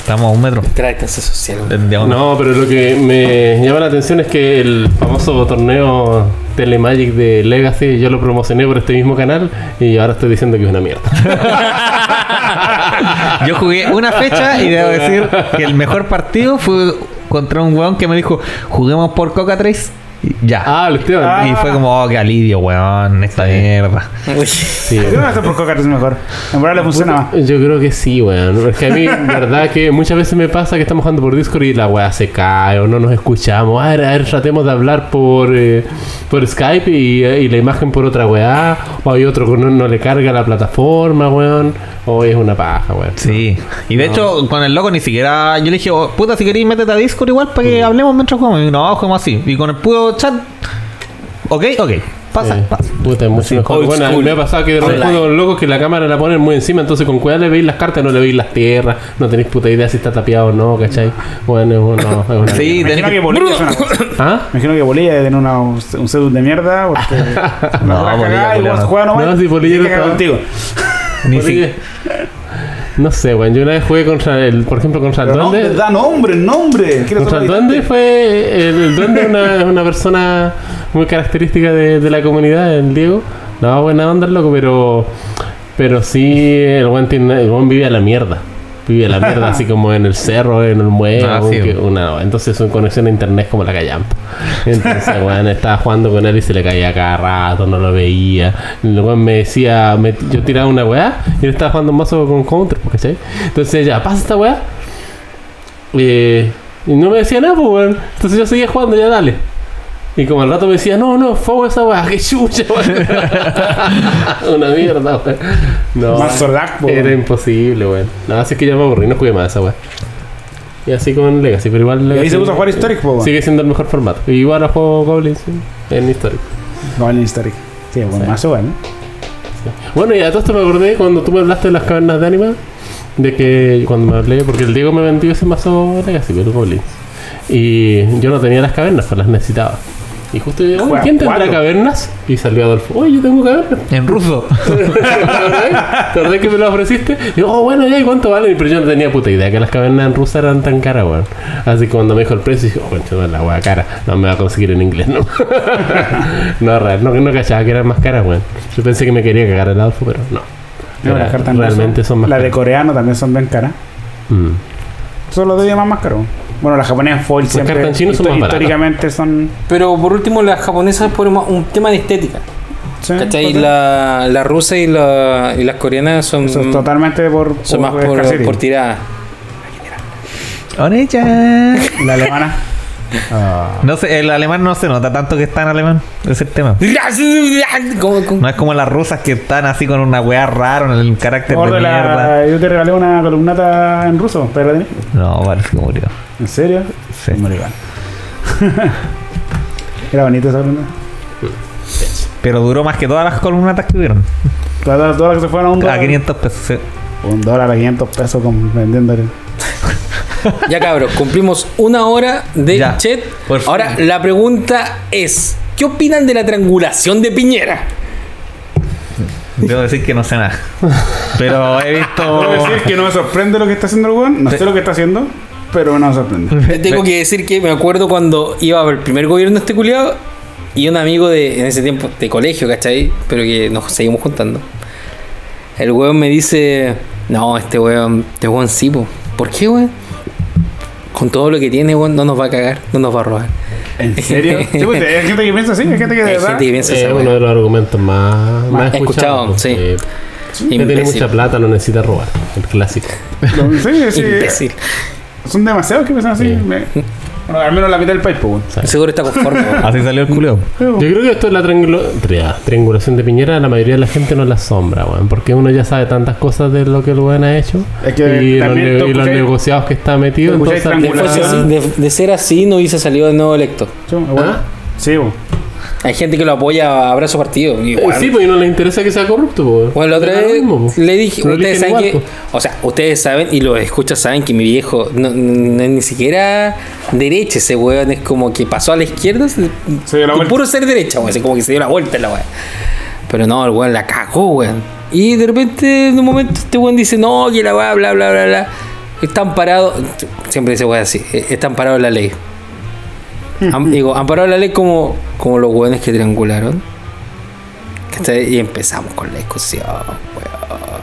Estamos a un metro. Trae distancia social. No, pero lo que me llama la atención es que el famoso torneo Telemagic de Legacy yo lo promocioné por este mismo canal y ahora estoy diciendo que es una mierda. Yo jugué una fecha y debo decir que el mejor partido fue contra un weón que me dijo, juguemos por Coca 3. Y ya. Ah. Y fue como, oh, qué alivio, weón, esta mierda. Uy. Sí. ¿Por qué no hacer por Coca es mejor? En verdad le funciona más. Yo creo que sí, weón. Es que a mí, verdad que muchas veces me pasa que estamos jugando por Discord y la weá se cae o no nos escuchamos. A ver, a ver, tratemos de hablar por, eh, por Skype y, y la imagen por otra weá. O hay otro que no, no le carga la plataforma, weón. O es una paja, weón. Sí. Y de hecho, con el loco ni siquiera. Yo le dije, oh, puta, si queréis, métete a Discord igual para que hablemos mientras jugamos. Y no, jugamos así. Y con el puro chat. Ok, ok. Pasa, Sí. pasa. Puta, es mucho mejor. Bueno, school. me ha pasado que de repente con locos que la cámara la ponen muy encima, entonces con cuidado le veis las cartas, no le veis las tierras, no tenéis puta idea si está tapiado o no, ¿cachai? Bueno, es, una Sí, Me imagino que Bolivia es una cosa. ¿Ah? Me imagino que Bolivia debe tener una, un seduct de mierda. Porque No, Bolivia, cagada y vos no. nomás. No, sí, Bolivia no está- contigo. Ni siquiera. No sé, weón. Yo una vez jugué contra el, por ejemplo, contra el Pero no, duende. da nombre, nombre. Contra el duende fue. El, el duende es una, una persona muy característica de, de la comunidad, el Diego. No, buena onda loco, pero. Pero sí, el buen tiene. El buen vive a la mierda. Vive la mierda, así como en el cerro, en el muelle. Ah, sí. que- una, entonces su conexión a internet como la callampa. Entonces, weón, estaba jugando con él y se le caía cada rato, no lo veía. Weón me decía, me- yo tiraba una weá y él estaba jugando un mazo con counter, ¿cachai? Entonces ya, pasa esta weá. Eh, y no me decía nada, pues, weón. Entonces yo seguía jugando, ya dale. Y como al rato me decía, no, no, fuego esa weá, que chucha, weón. Una mierda, weón. No, Más era imposible, weón. Nada, así que ya me aburrí, no jugué más esa weá. Y así con Legacy, pero igual Y ahí Legacy se puso a jugar Historic, po. weón. sigue siendo el mejor formato. Y igual a juego Goblins sí, en Historic. No, en Historic. Sí, bueno, Sí. más igual, ¿no? Bueno, y a todo esto me acordé cuando tú me hablaste de las cavernas de Anima, de que cuando me hablé, porque el Diego me vendió ese mazo Legacy, pero Goblins. Y yo no tenía las cavernas, pues las necesitaba. Y justo yo, Juega ¿quién tendrá cuatro. cavernas? Y salió Adolfo, oye, yo tengo cavernas. En ruso. ¿Te acordás? ¿Te acordás que me lo ofreciste? Y yo, oh, bueno, ya, ¿y cuánto valen? Pero yo no tenía puta idea que las cavernas en rusa eran tan caras, weón. Así que cuando me dijo el precio, dije, oh, concha, la weá cara. No me va a conseguir en inglés, ¿no? no, real, no, no cachaba que eran más caras, weón. Yo pensé que me quería cagar el Adolfo, pero no. No, las realmente son más Las de caras. coreano también son bien caras. Mm. Son los dos idiomas más caros. Bueno, las japonesas foil Las siempre son más históricamente son. Pero por último, las japonesas por un tema de estética. Sí, ¿Cachai? Y la, la rusa y, la, y las coreanas son, Eso es totalmente por, son más por por, tirada. La alemana. Ah. No sé, el alemán no se nota tanto que está en alemán. Ese es el tema. ¿Cómo- cómo? No es como las rusas que están así con una weá rara en el carácter de la- mierda. yo te regalé una columnata en ruso, pero la tenés. No, parece que murió. ¿En serio? Sí. Era bonita esa columna. Pero duró más que todas las columnatas que hubieron. Todas, todas las que se fueron a un A dólar. 500 pesos. sí. Un dólar a 500 pesos con, vendiéndole. Ya cabros, cumplimos una hora de Ya. chat. Por. Ahora la pregunta es, ¿qué opinan de la triangulación de Piñera? Debo decir que no sé nada. Pero he visto. Debo decir que no me sorprende lo que está haciendo el weón. No sé lo que está haciendo, pero no me sorprende. Tengo que decir que me acuerdo cuando iba al primer gobierno de este culiado y un amigo de, en ese tiempo, de colegio, ¿cachai? Pero que nos seguimos juntando. El weón me dice, no, este weón, este weón sí, po. ¿Por qué, weón? Con todo lo que tiene, weón, no nos va a cagar, no nos va a robar. ¿En serio? Sí, pues, hay gente que piensa así, hay gente que de Hay verdad. gente que piensa Es esa uno de los argumentos más, más escuchado, escuchados. sí. Eh, que tiene mucha plata, no necesita robar. El clásico. Sí, sí. Imbécil. Son demasiados que piensan así. Sí. Me- bueno, al menos la mitad del país, pues, weón. Seguro está conforme, weón. Así salió el culeo. Yo creo que esto es la triangulo- tria- triangulación de Piñera, la mayoría de la gente no la asombra, weón, porque uno ya sabe tantas cosas de lo que el weón ha hecho Es que y, los, también ne- tú y los escucháis- negociados que está metido. tú Entonces, De, de- de ser así, no hubiese salido de nuevo electo. Sí, bueno. ¿Ah? Sí, weón. Hay gente que lo apoya a brazo partido. Bueno, sí, y no le interesa que sea corrupto, pues. Bueno, la otra vez mismo, pues. le dije, ustedes saben igual, que, pues. o sea, ustedes saben y los escuchas saben que mi viejo no, no es ni siquiera derecha, ese weón es como que pasó a la izquierda se- Se dio la puro ser derecha, weón, como que se dio la vuelta en la weón. Pero no, el weón la cagó, weón. Y de repente, en un momento, este weón dice, no, que la weá, bla, bla, bla, bla. Están parados, siempre dice weón así, eh, están parados en la ley. Han- digo, han parado la ley como, como los weones que triangularon. ¿Cachai? Y empezamos con la discusión, weón.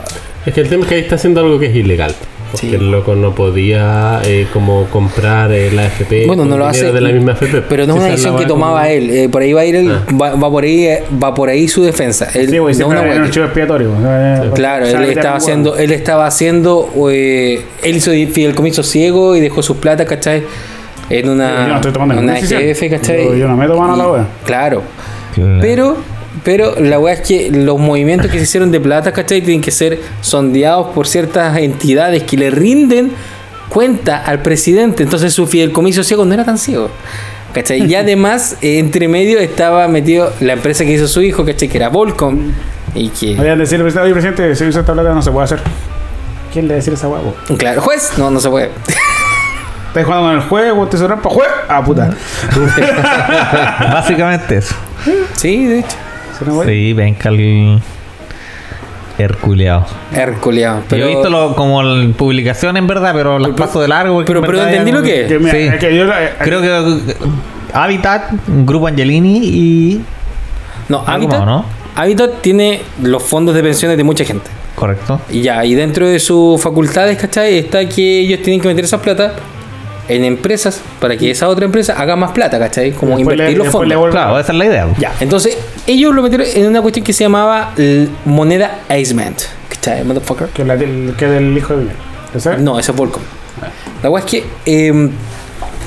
Es que el tema es que ahí está haciendo algo que es ilegal. Porque Sí. el loco no podía eh, como comprar eh, la FP. Bueno, no lo hace. de la misma FP. Pero no es una decisión que tomaba como- él. eh, por ahí va a ir él, Ah. va, va por ahí, eh, va por ahí su defensa. Él, Sí, güey, no siempre una era weá un chivo expiatorio. eh, Claro, él estaba haciendo, él estaba haciendo, eh, él hizo fideicomiso ciego y dejó sus plata, ¿cachai? En una, Yo no estoy tomando una ¿cachai? Yo- yo no meto mano a la wea. Claro. Claro. Pero, pero la weá es que los movimientos que se hicieron de plata, ¿cachai? Tienen que ser sondeados por ciertas entidades que le rinden cuenta al presidente. Entonces su fideicomiso ciego no era tan ciego. ¿Cachai? Y además, eh, entre medio estaba metido la empresa que hizo su hijo, ¿cachai? Que era Volcom. Y que. Decirle, presidente, oye, presidente, si usa esta plata no se puede hacer. ¿Quién le va a decir esa huevo? Claro, juez, no, no se puede. ¿Estás jugando con el juego? ¿Te sobran para juego? Ah, puta. Básicamente eso. Sí, de hecho. Sí, venga el. Herculeado. Herculeado. Pero, Yo he visto lo- como la publicación en verdad, pero las paso de largo. pero- pero entendí lo que es. Que mira, Sí. es que yo, eh, Creo que eh, Habitat, un grupo Angelini y. No, Habitat, más, ¿no? Habitat tiene los fondos de pensiones de mucha gente. Correcto. Y ya, y dentro de sus facultades, ¿cachai? Está que ellos tienen que meter esa plata en empresas para que esa otra empresa haga más plata, ¿cachai? Como Después invertir le- los le fondos. Claro, esa es la idea. Ya, entonces ellos lo metieron en una cuestión que se llamaba moneda Icement. ¿Cachai? Motherfucker. Que, la, del- que del hijo de. ¿Te sabes? No, ese es Volcom. La weá es que eh,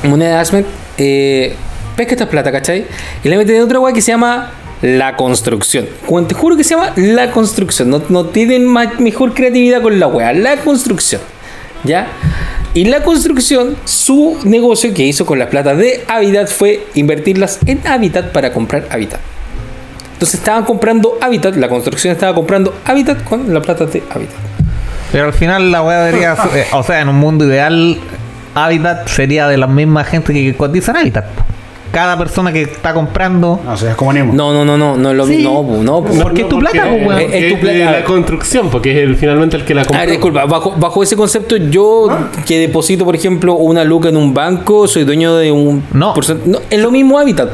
moneda Icement eh, pesca esta plata, ¿cachai? Y la meten en otra weá que se llama la construcción. Cuando te juro que se llama la construcción. No, no tienen más, mejor creatividad con la weá. La construcción. ¿Ya? Y la construcción, su negocio que hizo con las plata de Habitat fue invertirlas en Habitat para comprar Habitat. Entonces estaban comprando Habitat, la construcción estaba comprando Habitat con la plata de Habitat. Pero al final la weá debería. eh, o sea, en un mundo ideal, Habitat sería de la misma gente que cotiza en Habitat. Cada persona que está comprando. No, o sea, es comunismo. No, no, no, no, no es lo Sí. mismo. No, no, pu. Porque es tu plata, pues, weón. Es- es tu de plata. la construcción, porque es el, finalmente el que la A compró. ver, disculpa, bajo, bajo ese concepto, yo que deposito, por ejemplo, una luca en un banco, soy dueño de un. No. porcent- no es lo mismo hábitat.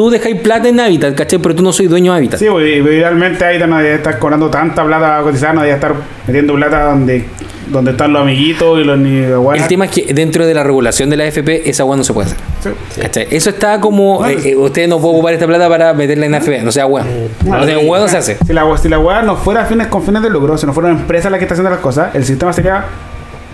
Tú dejáis plata en Habitat, ¿cachai? Pero tú no soy dueño de Habitat. Sí, pues, idealmente ahí no debería estar cobrando tanta plata cotizada, no debería estar metiendo plata donde, donde están los amiguitos y los ni El tema es que dentro de la regulación de la FP, esa weá no se puede hacer. Sí. ¿Cachai? Eso está como. Bueno, eh, eh, usted no puede ocupar esta plata para meterla en AFP. No sea weón. No sea weón, no se hace. Si la, si la weá no fuera fines con fines de lucro, si no fuera una empresa la que está haciendo las cosas, el sistema sería,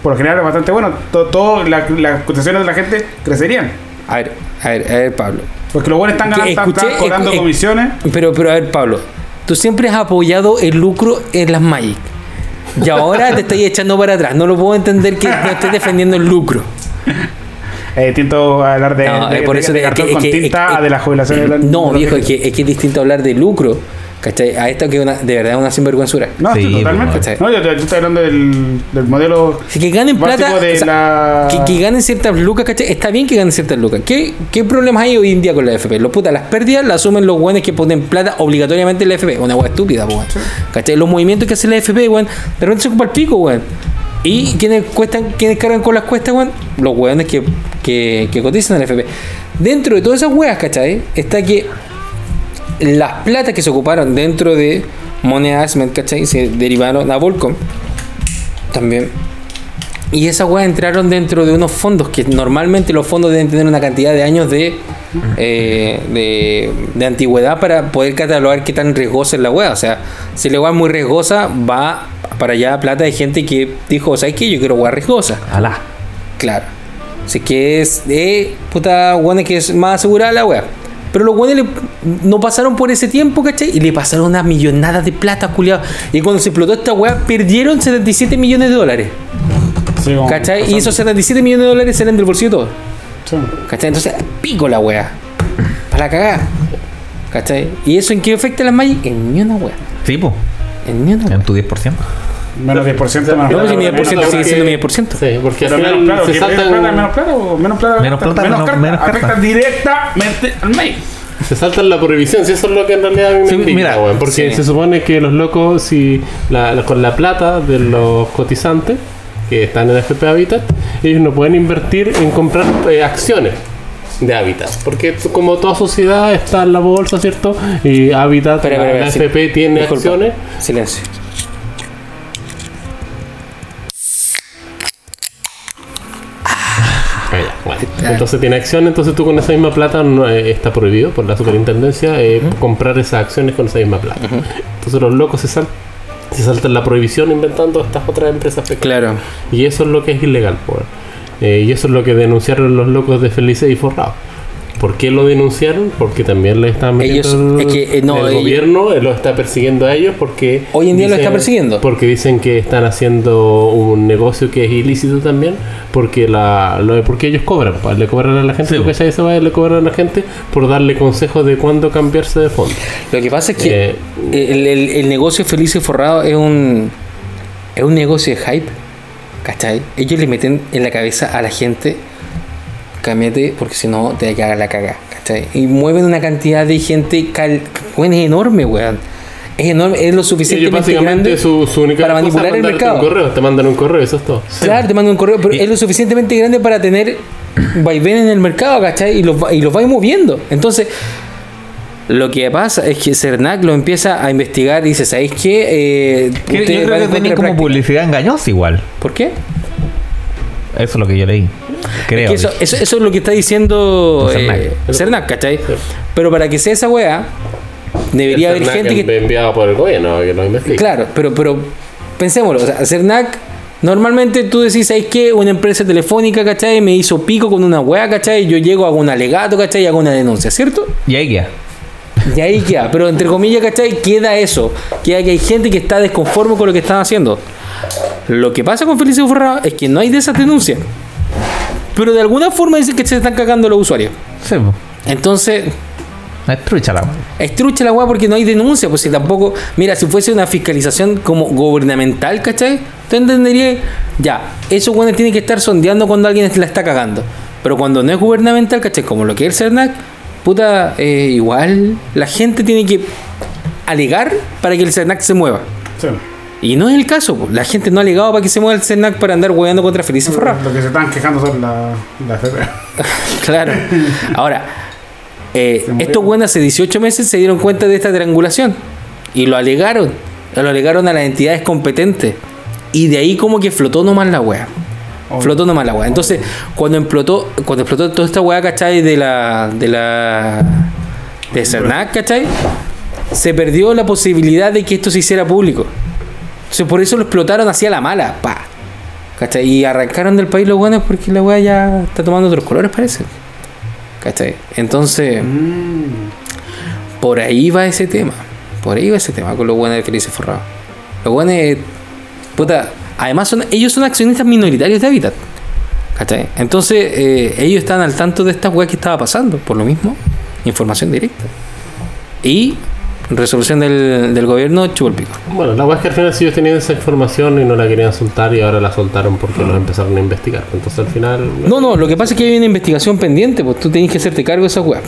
por lo general, bastante bueno. Todo, todo la- las cotizaciones de la gente crecerían. A ver, a ver, a ver, Pablo. Porque los buenos están ganando, están, escuché- están cobrando comisiones. Pero, pero a ver, Pablo. Tú siempre has apoyado el lucro en las Magic. Y ahora te estoy echando para atrás. No lo puedo entender que no estés defendiendo el lucro. Es distinto hablar de, No, de, eh, por de- eso de de- cartón es con que- es tinta que- a de la jubilación de la- No, viejo, es que, es que es distinto hablar de lucro. ¿Cachai? A esto que es una, de verdad es una sinvergüenzura. No, sí, totalmente. pues, No, yo, yo estoy hablando del, del modelo Así que ganen plata. de o sea, la... que, que ganen ciertas lucas, ¿cachai? Está bien que ganen ciertas lucas. ¿Qué, ¿Qué problemas hay hoy en día con la FP? Los putas, las pérdidas las asumen los buenos que ponen plata obligatoriamente en la FP. Una hueá estúpida, weón. ¿Cachai? Los movimientos que hace la FP, weón, de repente se ocupa el pico, weón. ¿Y quiénes cuestan, quiénes cargan con las cuestas, weón? Los weones que, que, que cotizan en la FP. Dentro de todas esas weas, ¿cachai? Está que las platas que se ocuparon dentro de Money Asment, ¿cachai? Se derivaron a Volcom también. Y esas weas entraron dentro de unos fondos que normalmente los fondos deben tener una cantidad de años de, eh, de, de antigüedad para poder catalogar qué tan riesgosa es la wea. O sea, si la wea es muy riesgosa, va para allá plata de gente que dijo, ¿sabes qué? Yo quiero wea riesgosa. Alá. Claro. Así que es de puta weones que es más asegurada la wea. Pero los weones no pasaron por ese tiempo, ¿cachai? Y le pasaron una millonada de plata, culiado. Y cuando se explotó esta wea, perdieron 77 millones de dólares. Sí, como- ¿Cachai? Y esos 77 millones de dólares salen del bolsillo de todos. Sí. ¿Cachai? Entonces, pico la wea. Para la cagada. ¿Cachai? ¿Y eso en qué afecta a las Magic? En ni una wea. Sí, po. En ni una wea. En tu 10%. Menos 10% más. No, si mi menos- 10% sigue siendo mi 10%. Sí, porque al Pero menos plata, se que menos plata, menos plata o menos plata. Menos plata, menos- carta, menos afecta carta. directamente al mail. se saltan la prohibición, si eso es lo que en realidad a mí me Sí, mira, weón, porque sí. se supone que los locos, si la, la- con la plata de los cotizantes que están en FP Habitat, ellos no pueden invertir en comprar eh, acciones de Habitat, porque como toda sociedad está en la bolsa, ¿cierto? Y Habitat, la, espera, la sí. FP tiene Disculpa. acciones. Silencio. Entonces tiene acciones, entonces tú con esa misma plata no, eh, está prohibido por la superintendencia eh, comprar esas acciones con esa misma plata. Entonces los locos se, sal- se saltan la prohibición inventando estas otras empresas pequeñas. Claro. Y eso es lo que es ilegal, pues. Eh, y eso es lo que denunciaron los locos de Felices y Forrado. ¿Por qué lo denunciaron? Porque también le están metiendo Ellos- el, es que, no, el ellos- gobierno lo está persiguiendo a ellos porque Hoy en día lo está persiguiendo. porque dicen que están haciendo un negocio que es ilícito también porque la lo- porque ellos cobran pues, le cobran a la gente Sí, ¿tú pues. cachai? Esa vaina? le cobran a la gente por darle consejos de cuándo cambiarse de fondo Lo que pasa es que Eh, el, el- el negocio feliz y forrado es un es un negocio de hype. ¿Cachai? Ellos le meten en la cabeza a la gente cámbiate porque si no te va a la caga. ¿Cachai? Y mueven una cantidad de gente cal, es enorme, weón. Es enorme, es lo suficientemente grande. su, su única para manipular el mercado. un correo te mandan un correo eso es todo Claro, te mandan un correo, pero Y- es lo suficientemente grande para tener vaivén en el mercado, ¿cachai? Y los, y los va moviendo. Entonces, lo que pasa es que Cernac lo empieza a investigar y dice, ¿sabéis qué? Eh, yo van creo que tenía como de práctica". publicidad engañosa igual. ¿Por qué? Eso es lo que yo leí. Creo. Que eso, eso, eso es lo que está diciendo Cernac. eh, Cernac, ¿cachai? Pero para que sea esa weá, debería haber gente que... enviado por el gobierno que lo investigue Claro, pero, pero pensémoslo, o sea, Cernac, normalmente tú decís, ¿sabes qué? Una empresa telefónica, ¿cachai? Me hizo pico con una weá, ¿cachai? Yo llego, hago un alegato, ¿cachai? Y hago una denuncia, ¿cierto? Y ahí queda. Y ahí queda, pero entre comillas, ¿cachai? Queda eso, queda que hay gente que está desconforme con lo que están haciendo. Lo que pasa con Felicio Forrado es que no hay de esas denuncias. Pero de alguna forma dicen que se están cagando los usuarios. Sí. Entonces, Es trucha la es trucha la weá porque no hay denuncia, pues si tampoco, mira, si fuese una fiscalización como gubernamental, ¿cachai? Tú entenderías, ya, esos weones tienen que estar sondeando cuando alguien la está cagando. Pero cuando no es gubernamental, ¿cachai? Como lo que es el CERNAC, puta, eh, igual la gente tiene que alegar para que el CERNAC se mueva. Sí. Y no es el caso, pues. la gente no ha alegado para que se mueva el CERNAC para andar hueando contra Felices Forrado. Lo que se están quejando son la, la FP. Claro. Ahora, Eh, estos buenos hace 18 meses se dieron cuenta de esta triangulación y lo alegaron. Lo alegaron a las entidades competentes. Y de ahí como que flotó nomás la wea. Obvio. Flotó nomás la wea. Entonces, cuando explotó, cuando explotó toda esta wea, ¿cachai? De la. de la. de Cernac, ¿cachai? Se perdió la posibilidad de que esto se hiciera público. Entonces, por eso lo explotaron hacia la mala, pa. ¿Cachai? Y arrancaron del país los buenos porque la wea ya está tomando otros colores, parece. ¿Cachai? Entonces, por ahí va ese tema. Por ahí va ese tema con los buenos de Felices Forrado. Los buenos, puta, además ellos son accionistas minoritarios de Habitat. ¿Cachai? Entonces, eh, ellos están al tanto de esta weá que estaba pasando. Por lo mismo, información directa. Y resolución del, del gobierno, chupo el pico. Bueno, la weá es que al final si ellos tenían esa información y no la querían soltar y ahora la soltaron porque los empezaron a investigar. Entonces al final. No, no, lo que pasa es que hay una investigación pendiente, pues tú tienes que hacerte cargo de esa weá.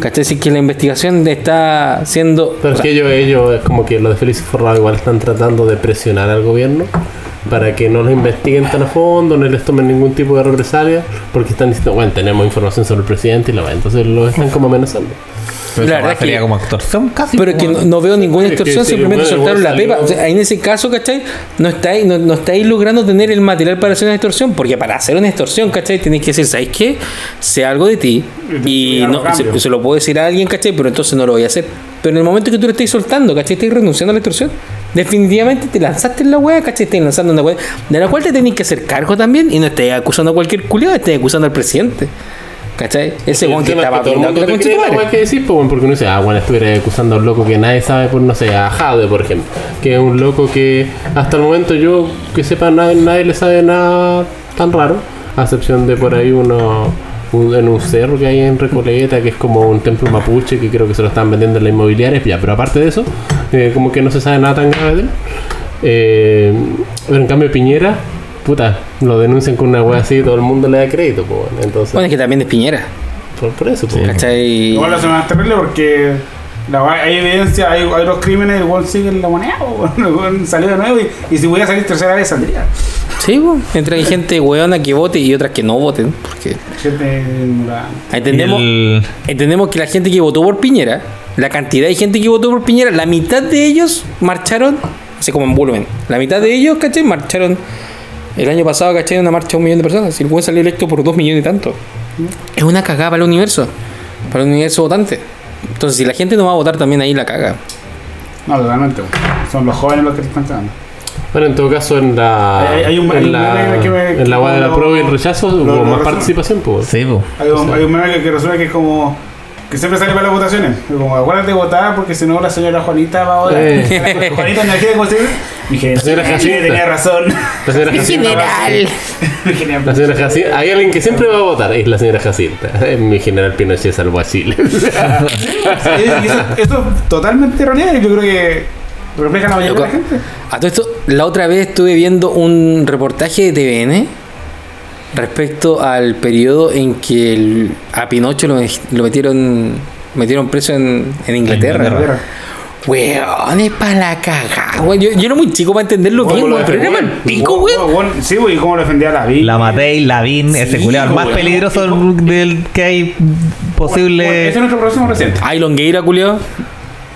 ¿Cachai? Si que la investigación está siendo. Pero es que ellos, ellos, es como que los de Félix Forrado igual están tratando de presionar al gobierno para que no los investiguen tan a fondo, no les tomen ningún tipo de represalia, porque están diciendo, bueno, tenemos información sobre el presidente y la weá, entonces lo están como amenazando. Pero La verdad sería que- como extorsión casi. Pero es que como- no, no veo ninguna extorsión, simplemente soltaron la pepa. O sea, en ese caso, ¿cachai? No estáis, no, no estáis logrando tener el material para hacer una extorsión, porque para hacer una extorsión, ¿cachai? Tienes que decir, ¿sabes qué? Sé algo de ti y no, se, se lo puedo decir a alguien, ¿cachai? Pero entonces no lo voy a hacer. Pero en el momento que tú lo estés soltando, ¿cachai? Estás renunciando a la extorsión. Definitivamente te lanzaste en la wea, ¿cachai? Estás lanzando una wea de la cual te tenés que hacer cargo también y no estés acusando a cualquier culiado, estés acusando al presidente. ¿Cachai? Ese weón que estaba todo el mundo que la te cree que decís, pues, bueno, porque uno dice, ah, bueno, estuviera acusando a un loco que nadie sabe, por no sé, a Jade, por ejemplo, que es un loco que hasta el momento yo, que sepa, nadie, nadie le sabe nada tan raro, a excepción de por ahí uno, un- en un cerro que hay en Recoleta, que es como un templo mapuche, que creo que se lo están vendiendo en la inmobiliaria, ya, pero aparte de eso, eh, como que no se sabe nada tan grave de él. Eh, pero en cambio Piñera, puta, lo denuncian con una wea así y todo el mundo le da crédito, pues, bueno, entonces, Bueno, es que también es Piñera. por, por eso, pues. ¿Cachai? Igual hace más terrible porque la hay evidencia, hay, hay los crímenes, el weón sigue en la moneda, el salió de nuevo y, y si voy a salir tercera vez saldría. Sí, pues, entre hay gente hueona que vote y otras que no voten. Porque Gente entendemos, el- entendemos que la gente que votó por Piñera, la cantidad de gente que votó por Piñera, la mitad de ellos marcharon, así como en volumen, la mitad de ellos, ¿cachai? Marcharon el año pasado, ¿cachai? Una marcha de un millón de personas. Si el weón salió electo por dos millones y tanto. Es una cagada para el universo, para el universo votante. Entonces, si la gente no va a votar, también ahí la caga. No, totalmente. Son los jóvenes los que te están cagando. Bueno, en todo caso, en la. Hay- hay un- en la, que me- en la web de la prueba y el rechazo lo- hubo lo más resume. participación, pues. Sí, po. Hay un, hay un meme que, que resulta que es como que siempre sale para las votaciones. Es Como acuérdate de votar porque si no la señora Juanita va a votar. Eh. Juanita no quiere conseguir. Mi general tenía razón. La señora general. Mi general. La señora Jacinta. Hay alguien que siempre va a votar, es la señora Jacinta. Mi general Pinochet salvó a Chile. Eso, es totalmente erróneo y yo creo que refleja la mayoría de la gente. A todo esto, la otra vez estuve viendo un reportaje de TVN respecto al periodo en que el- a Pinocho lo, lo metieron metieron preso en, en Inglaterra. Inglaterra. Weón, es para la cagada, weón. Yo, yo era muy chico para entenderlo bien, ¿Cómo lo weón, pero era mal pico, weón. Weón, Sí, güey, y cómo lo defendía la vida. La Matei, Lavín, ese Sí, culiao, el más weón. peligroso del que hay posible. Ese es nuestro próximo reciente. Ay, Longueira, culiao.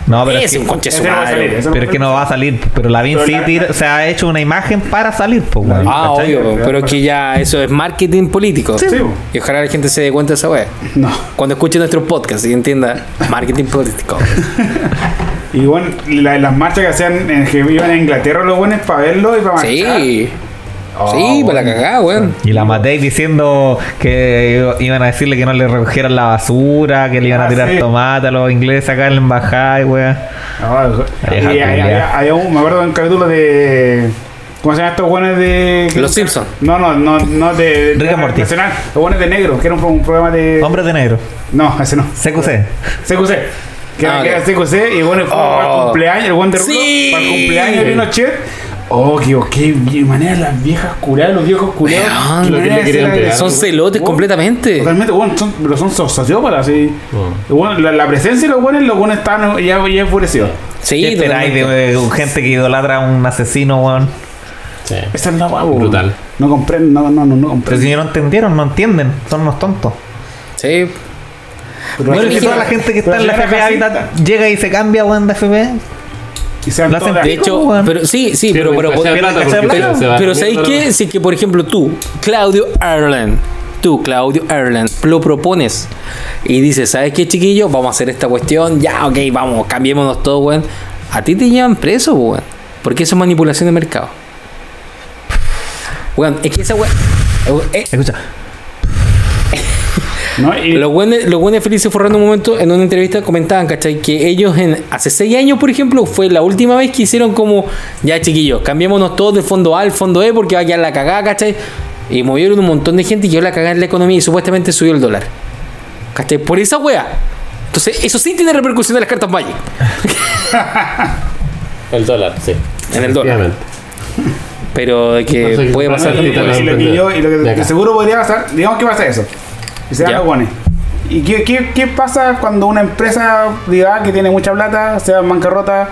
No, pero es un conche su madre. pero es que no va a salir. Pero Lavín Pero sí la- se ha hecho una imagen para salir, pues. Ah, ¿cachai? obvio, pero es que ya eso es marketing político. Sí. Y ojalá la gente se dé cuenta de esa weá. No. Cuando escuche nuestro podcast y entienda marketing político. Y bueno, la- las marchas que hacían, en, que iban a Inglaterra los buenos para verlo y para marchar. Sí. Oh, sí, para la cagada, weón. Y la Matei diciendo que iban a decirle que no le recogieran la basura, que le iban a Ah, tirar sí. tomate a los ingleses acá en la embajada, y weón. Hay- un- me acuerdo de un capítulo de. ¿Cómo se llaman estos buenos de. Los Simpson. No, no, no, no de. Rick and Morty. Nacional. Los buenos de negro, que era un, un programa de. Hombres de negro. No, ese no. CQC. CQC. Que Ah, era, que era CQC y bueno, fue para el Oh. cumpleaños, el buen de Rulo, Sí. para el cumpleaños de Pinochet. Oh, qué, qué, qué manera las viejas curadas, los viejos curados. Lo que le querían pegar. Son celotes Oh, completamente. Totalmente, bueno, son, pero son so- sociópatas, sí. Oh. Bueno, la, la presencia de los buenos, los buenos están ya, ya enfurecidos. Sí, ¿Qué esperáis de, de gente que idolatra a un asesino, weón? Sí. Esa es la guapo. Brutal. No comprenden, no, no, no, no Pero comprenden. si no entendieron, no entienden. Son unos tontos. Sí. Bueno, es que que- toda la gente que pero está en la FP. Habitat llega y se cambia, weón, de FP. Y se dan Lo hacen todas- De hecho, weón. pero sí, sí, pero, pero, pero, Pero- pero ¿sabéis qué? Si que, por ejemplo, tú, Claudio Erland, tú, Claudio Erland, lo propones y dices, ¿sabes qué, chiquillo? Vamos a hacer esta cuestión, ya, ok, vamos, cambiémonos todo, weón. A ti te llevan preso, weón. Porque eso es manipulación de mercado. Weón, es que esa weón. eh, Escucha. ¿No? Y Los buenos, los buenos felices forrando un momento en una entrevista comentaban, ¿cachai? Que ellos en, hace seis años, por ejemplo, fue la última vez que hicieron como, ya chiquillos, cambiémonos todos del fondo A al fondo E porque va a quedar la cagada, ¿cachai? Y movieron un montón de gente y quedó la cagada en la economía y supuestamente subió el dólar. ¿Cachai? Por esa wea. Entonces, eso sí tiene repercusión en las cartas Magic. El dólar, sí. En el dólar. Pero de que No sé, puede pasar. sé, y lo, y lo que yo, y lo que De acá. que seguro podría pasar, digamos que pasa eso. Y se los guanes. ¿Y qué, qué, qué pasa cuando una empresa diga que tiene mucha plata, se va en bancarrota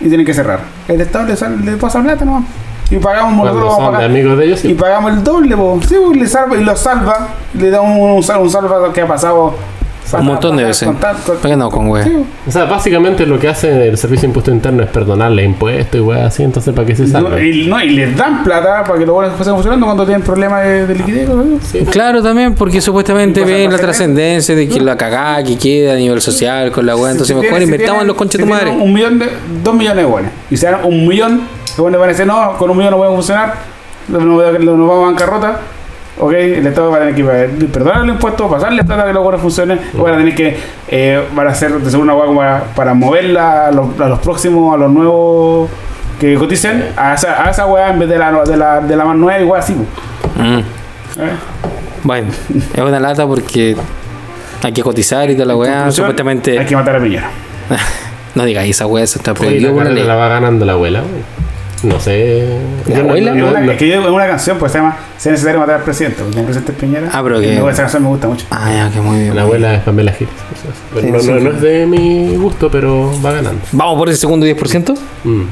y tiene que cerrar? El Estado le, sal- le pasa plata, ¿no? Y pagamos nosotros de amigos de ellos, sí. Y pagamos el doble, po. Sí, po, le salva, y lo salva, le da un, un, sal- un salva que ha pasado Un montón de veces. ¿Para qué no con wea? Sí, po. O sea, básicamente lo que hace el Servicio de Impuesto Interno es perdonarle impuestos y weas así, entonces ¿para qué se No, y, no, y les dan plata para que los buenos sigan funcionando cuando tienen problemas de, de liquidez. ¿no? Claro, también, porque supuestamente ven la trascendencia de que la cagada que queda a nivel social con la wea. Entonces, Si mejor si invertamos en los conches si de madre. Un millón de, dos millones de buenos. Y se dan un millón, los buenos van a decir, no, con un millón no puede funcionar, nos voy a- nos vamos a bancarrota. Ok, el Estado va a tener que eh, perdonar el impuesto, pasarle plata a que los buenos funcionen, van a tener que, eh, van a hacer de seguro una hueá como para, para moverla a los, a los próximos, a los nuevos que coticen, a esa, a esa hueá en vez de la, de la, de la más nueva, igual así. Mm. ¿Eh? Bueno, es una lata porque hay que cotizar y toda la weá. Supuestamente. Hay que matar a Piñera. No digáis esa weá, eso está Sí, prohibido la por la la va ganando la abuela. wey. No sé. ¿La Yo no- abuela? no- Es no- una- no- es que yo en una canción pues se llama Si es necesario matar al presidente, porque el presidente es Piñera. Ah, pero que- luego esa canción me gusta mucho. Ah, ya, que muy bien. La abuela es Pamela Giles. Sí, no, sí, no- sí. no es de mi gusto, pero va ganando. Vamos por ese segundo 10%. Mm.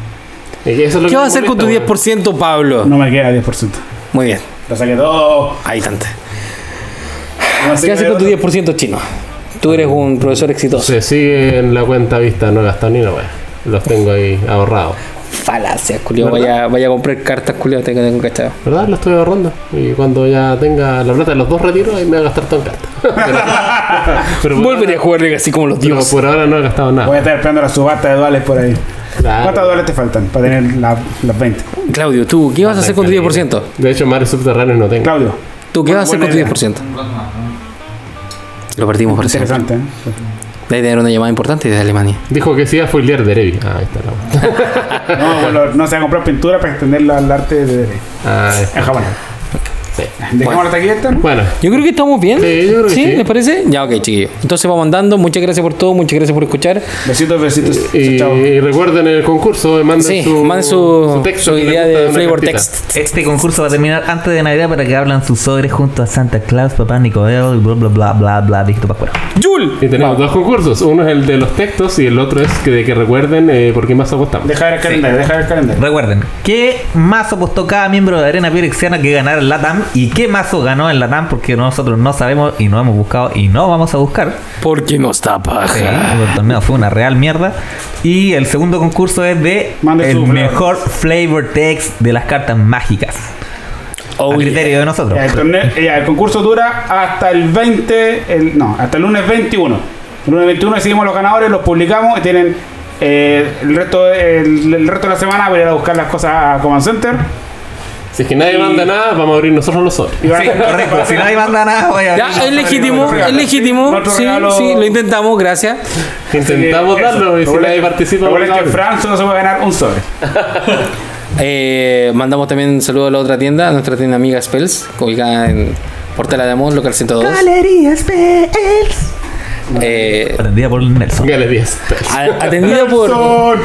Y que eso es lo ¿Qué vas a hacer con tu molesta, 10%, Pablo? No me queda 10%. Muy bien, Lo saqué todo. ahí tanto. ¿Qué haces con tu otro. 10% chino? Tú eres un profesor exitoso. Se sigue en la cuenta vista, no he gastado ni una wea. Los tengo ahí ahorrados. Falacia, culio. ¿Verdad? Vaya, vaya a comprar cartas, culio. Tengo, tengo cachado. ¿Verdad? Lo estoy ahorrando. Y cuando ya tenga la plata de los dos retiros, ahí me voy a gastar todo en cartas. pero, a jugar así como los pero dioses. por ahora no he gastado Voy nada. a estar esperando la subasta de duales por ahí. Claro. ¿Cuántas duales te faltan para tener la- las 20? Claudio, ¿tú qué vas a hacer con tu 10%? De hecho, mares subterráneos no tengo. Claudio, ¿Tú qué vas a hacer con tu Buena 10%? Lo perdimos por siempre. interesante. ¿eh? Debe tener una llamada importante desde Alemania. Dijo que sí a spoilear de Erevi. Ah, ahí está la. No, bueno, no se va a comprar pintura para extenderla al arte de, de- Ah, en Japón. Sí. Hasta aquí esta, ¿no? Bueno, Yo creo que estamos bien. Sí, yo creo que sí. ¿Les parece? Ya, ok, chiquillos. Entonces vamos andando. Muchas gracias por todo. Muchas gracias por escuchar. Besitos, besitos. y, Chao. y recuerden el concurso, manden Sí, su, manden su, texto su idea de flavor text. Este concurso va a terminar antes de Navidad para que hablan sus sobres junto a Santa Claus, Papá Nicolau y bla bla bla bla bla, Víctor Pascuero. ¡Yul! Y tenemos dos concursos. Uno es el de los textos y el otro es que de que recuerden eh, por qué más apostamos. Deja ver el calendario, deja ver el calendario. Recuerden, ¿qué mazo apostó cada miembro de Arena Pirexiana que ganara el ¿Y qué mazo ganó el LATAM? Porque nosotros no sabemos y no hemos buscado y no vamos a buscar. Porque nos da Sí, paja. el torneo fue una real mierda. Y el segundo concurso es de Mande el mejor flavor text de las cartas mágicas. Oh, a criterio de nosotros. El, torneo- ya, el concurso dura hasta el 20, el, no, hasta el lunes 21. El lunes 21 decidimos los ganadores, los publicamos y tienen eh, el, resto de, el, el resto de la semana para ir a buscar las cosas a Command Center. Si es que nadie manda nada, vamos a abrir nosotros los a- Sí, correcto. Si nadie manda nada, voy a Ya, es legítimo, es legítimo. Sí, regalo- sí, lo intentamos, gracias. Intentamos darlo y si nadie participa, vamos a que. Fran solo se puede ganar un sobre. Eh, mandamos también un saludo a la otra tienda, a nuestra tienda amiga Spells, ubicada en Portela de Amor, local 102. Galería Spells. Eh, Atendida por Nelson. Gale 10. a- atendido por.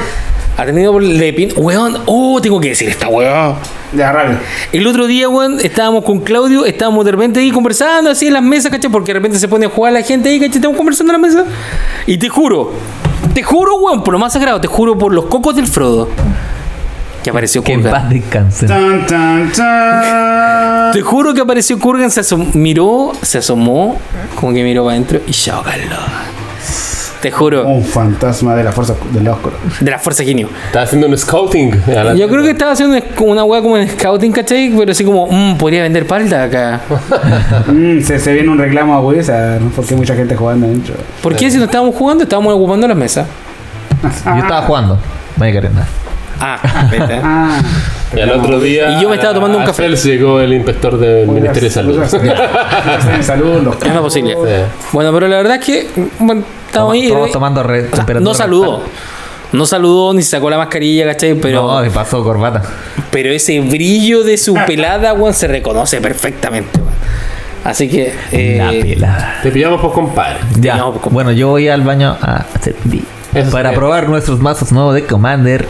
Atendido por Lepin. Weón, oh, tengo que decir esta weón. Ya, rápido. El otro día, weón, estábamos con Claudio, estábamos de repente ahí conversando así en las mesas, ¿cachai? Porque de repente se pone a jugar la gente ahí, ¿cachai? Estamos conversando en la mesa. Y te juro, te juro, weón, por lo más sagrado, te juro por los cocos del Frodo. que apareció Que en Kurgan. paz descansen. Tan, tan, tan. Te juro que apareció Kurgan, se asom- miró, se asomó, como que miró para adentro y chao, Carlos. Te juro, Un fantasma de la fuerza del lado oscuro. de la fuerza genio. Estaba haciendo un scouting. Yo creo que estaba haciendo como una weá como en scouting, ¿cachai? Pero así como, mmm, podría vender palda acá. Mm, se, se viene un reclamo a Wizard, ¿no? Porque hay mucha gente jugando adentro. ¿Por qué si no estábamos jugando? Estábamos ocupando las mesas. Yo estaba jugando. Vaya querer nada. Ah, vete. Ah, Y al otro día. Y yo me estaba tomando un café. Fels llegó el inspector del Ministerio de Salud. de salud, los Es una posibilidad. Sí. Bueno, pero la verdad es que, bueno, estamos ahí. Todos eh, tomando re- o sea, temperatura no saludó. rectal. No saludó ni se sacó la mascarilla, ¿cachai? Pero, No, me pasó corbata. pero ese brillo de su pelada, weón, se reconoce perfectamente, weón. Así que. eh, La pelada. Te pillamos por compadre. Ya. No, pues, bueno, yo voy al baño a hacer pipí. Eso Para probar nuestros mazos nuevos de Commander.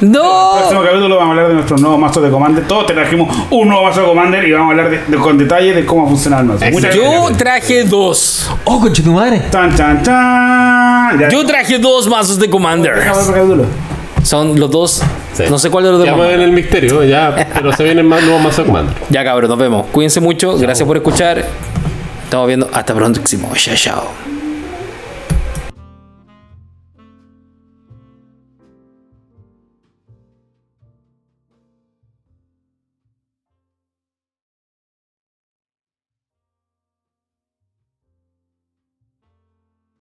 ¡No! próximo capítulo vamos a hablar de nuestros nuevos mazos de Commander. Todos te trajimos un nuevo mazo de Commander y vamos a hablar de, de- con detalle de cómo funciona el mazo. Muchas Yo gracias. traje dos. ¡Oh, conche tu madre! Tan, tan, tan. Ya. Yo traje dos mazos de Commander. El. Son los dos. Sí. No sé cuál de los dos. Ya en el misterio, ya. Pero se vienen más nuevos mazos de comando. Ya, cabros, nos vemos. Cuídense mucho. Gracias por escuchar. Estamos viendo. Hasta próximo. Chao, chao.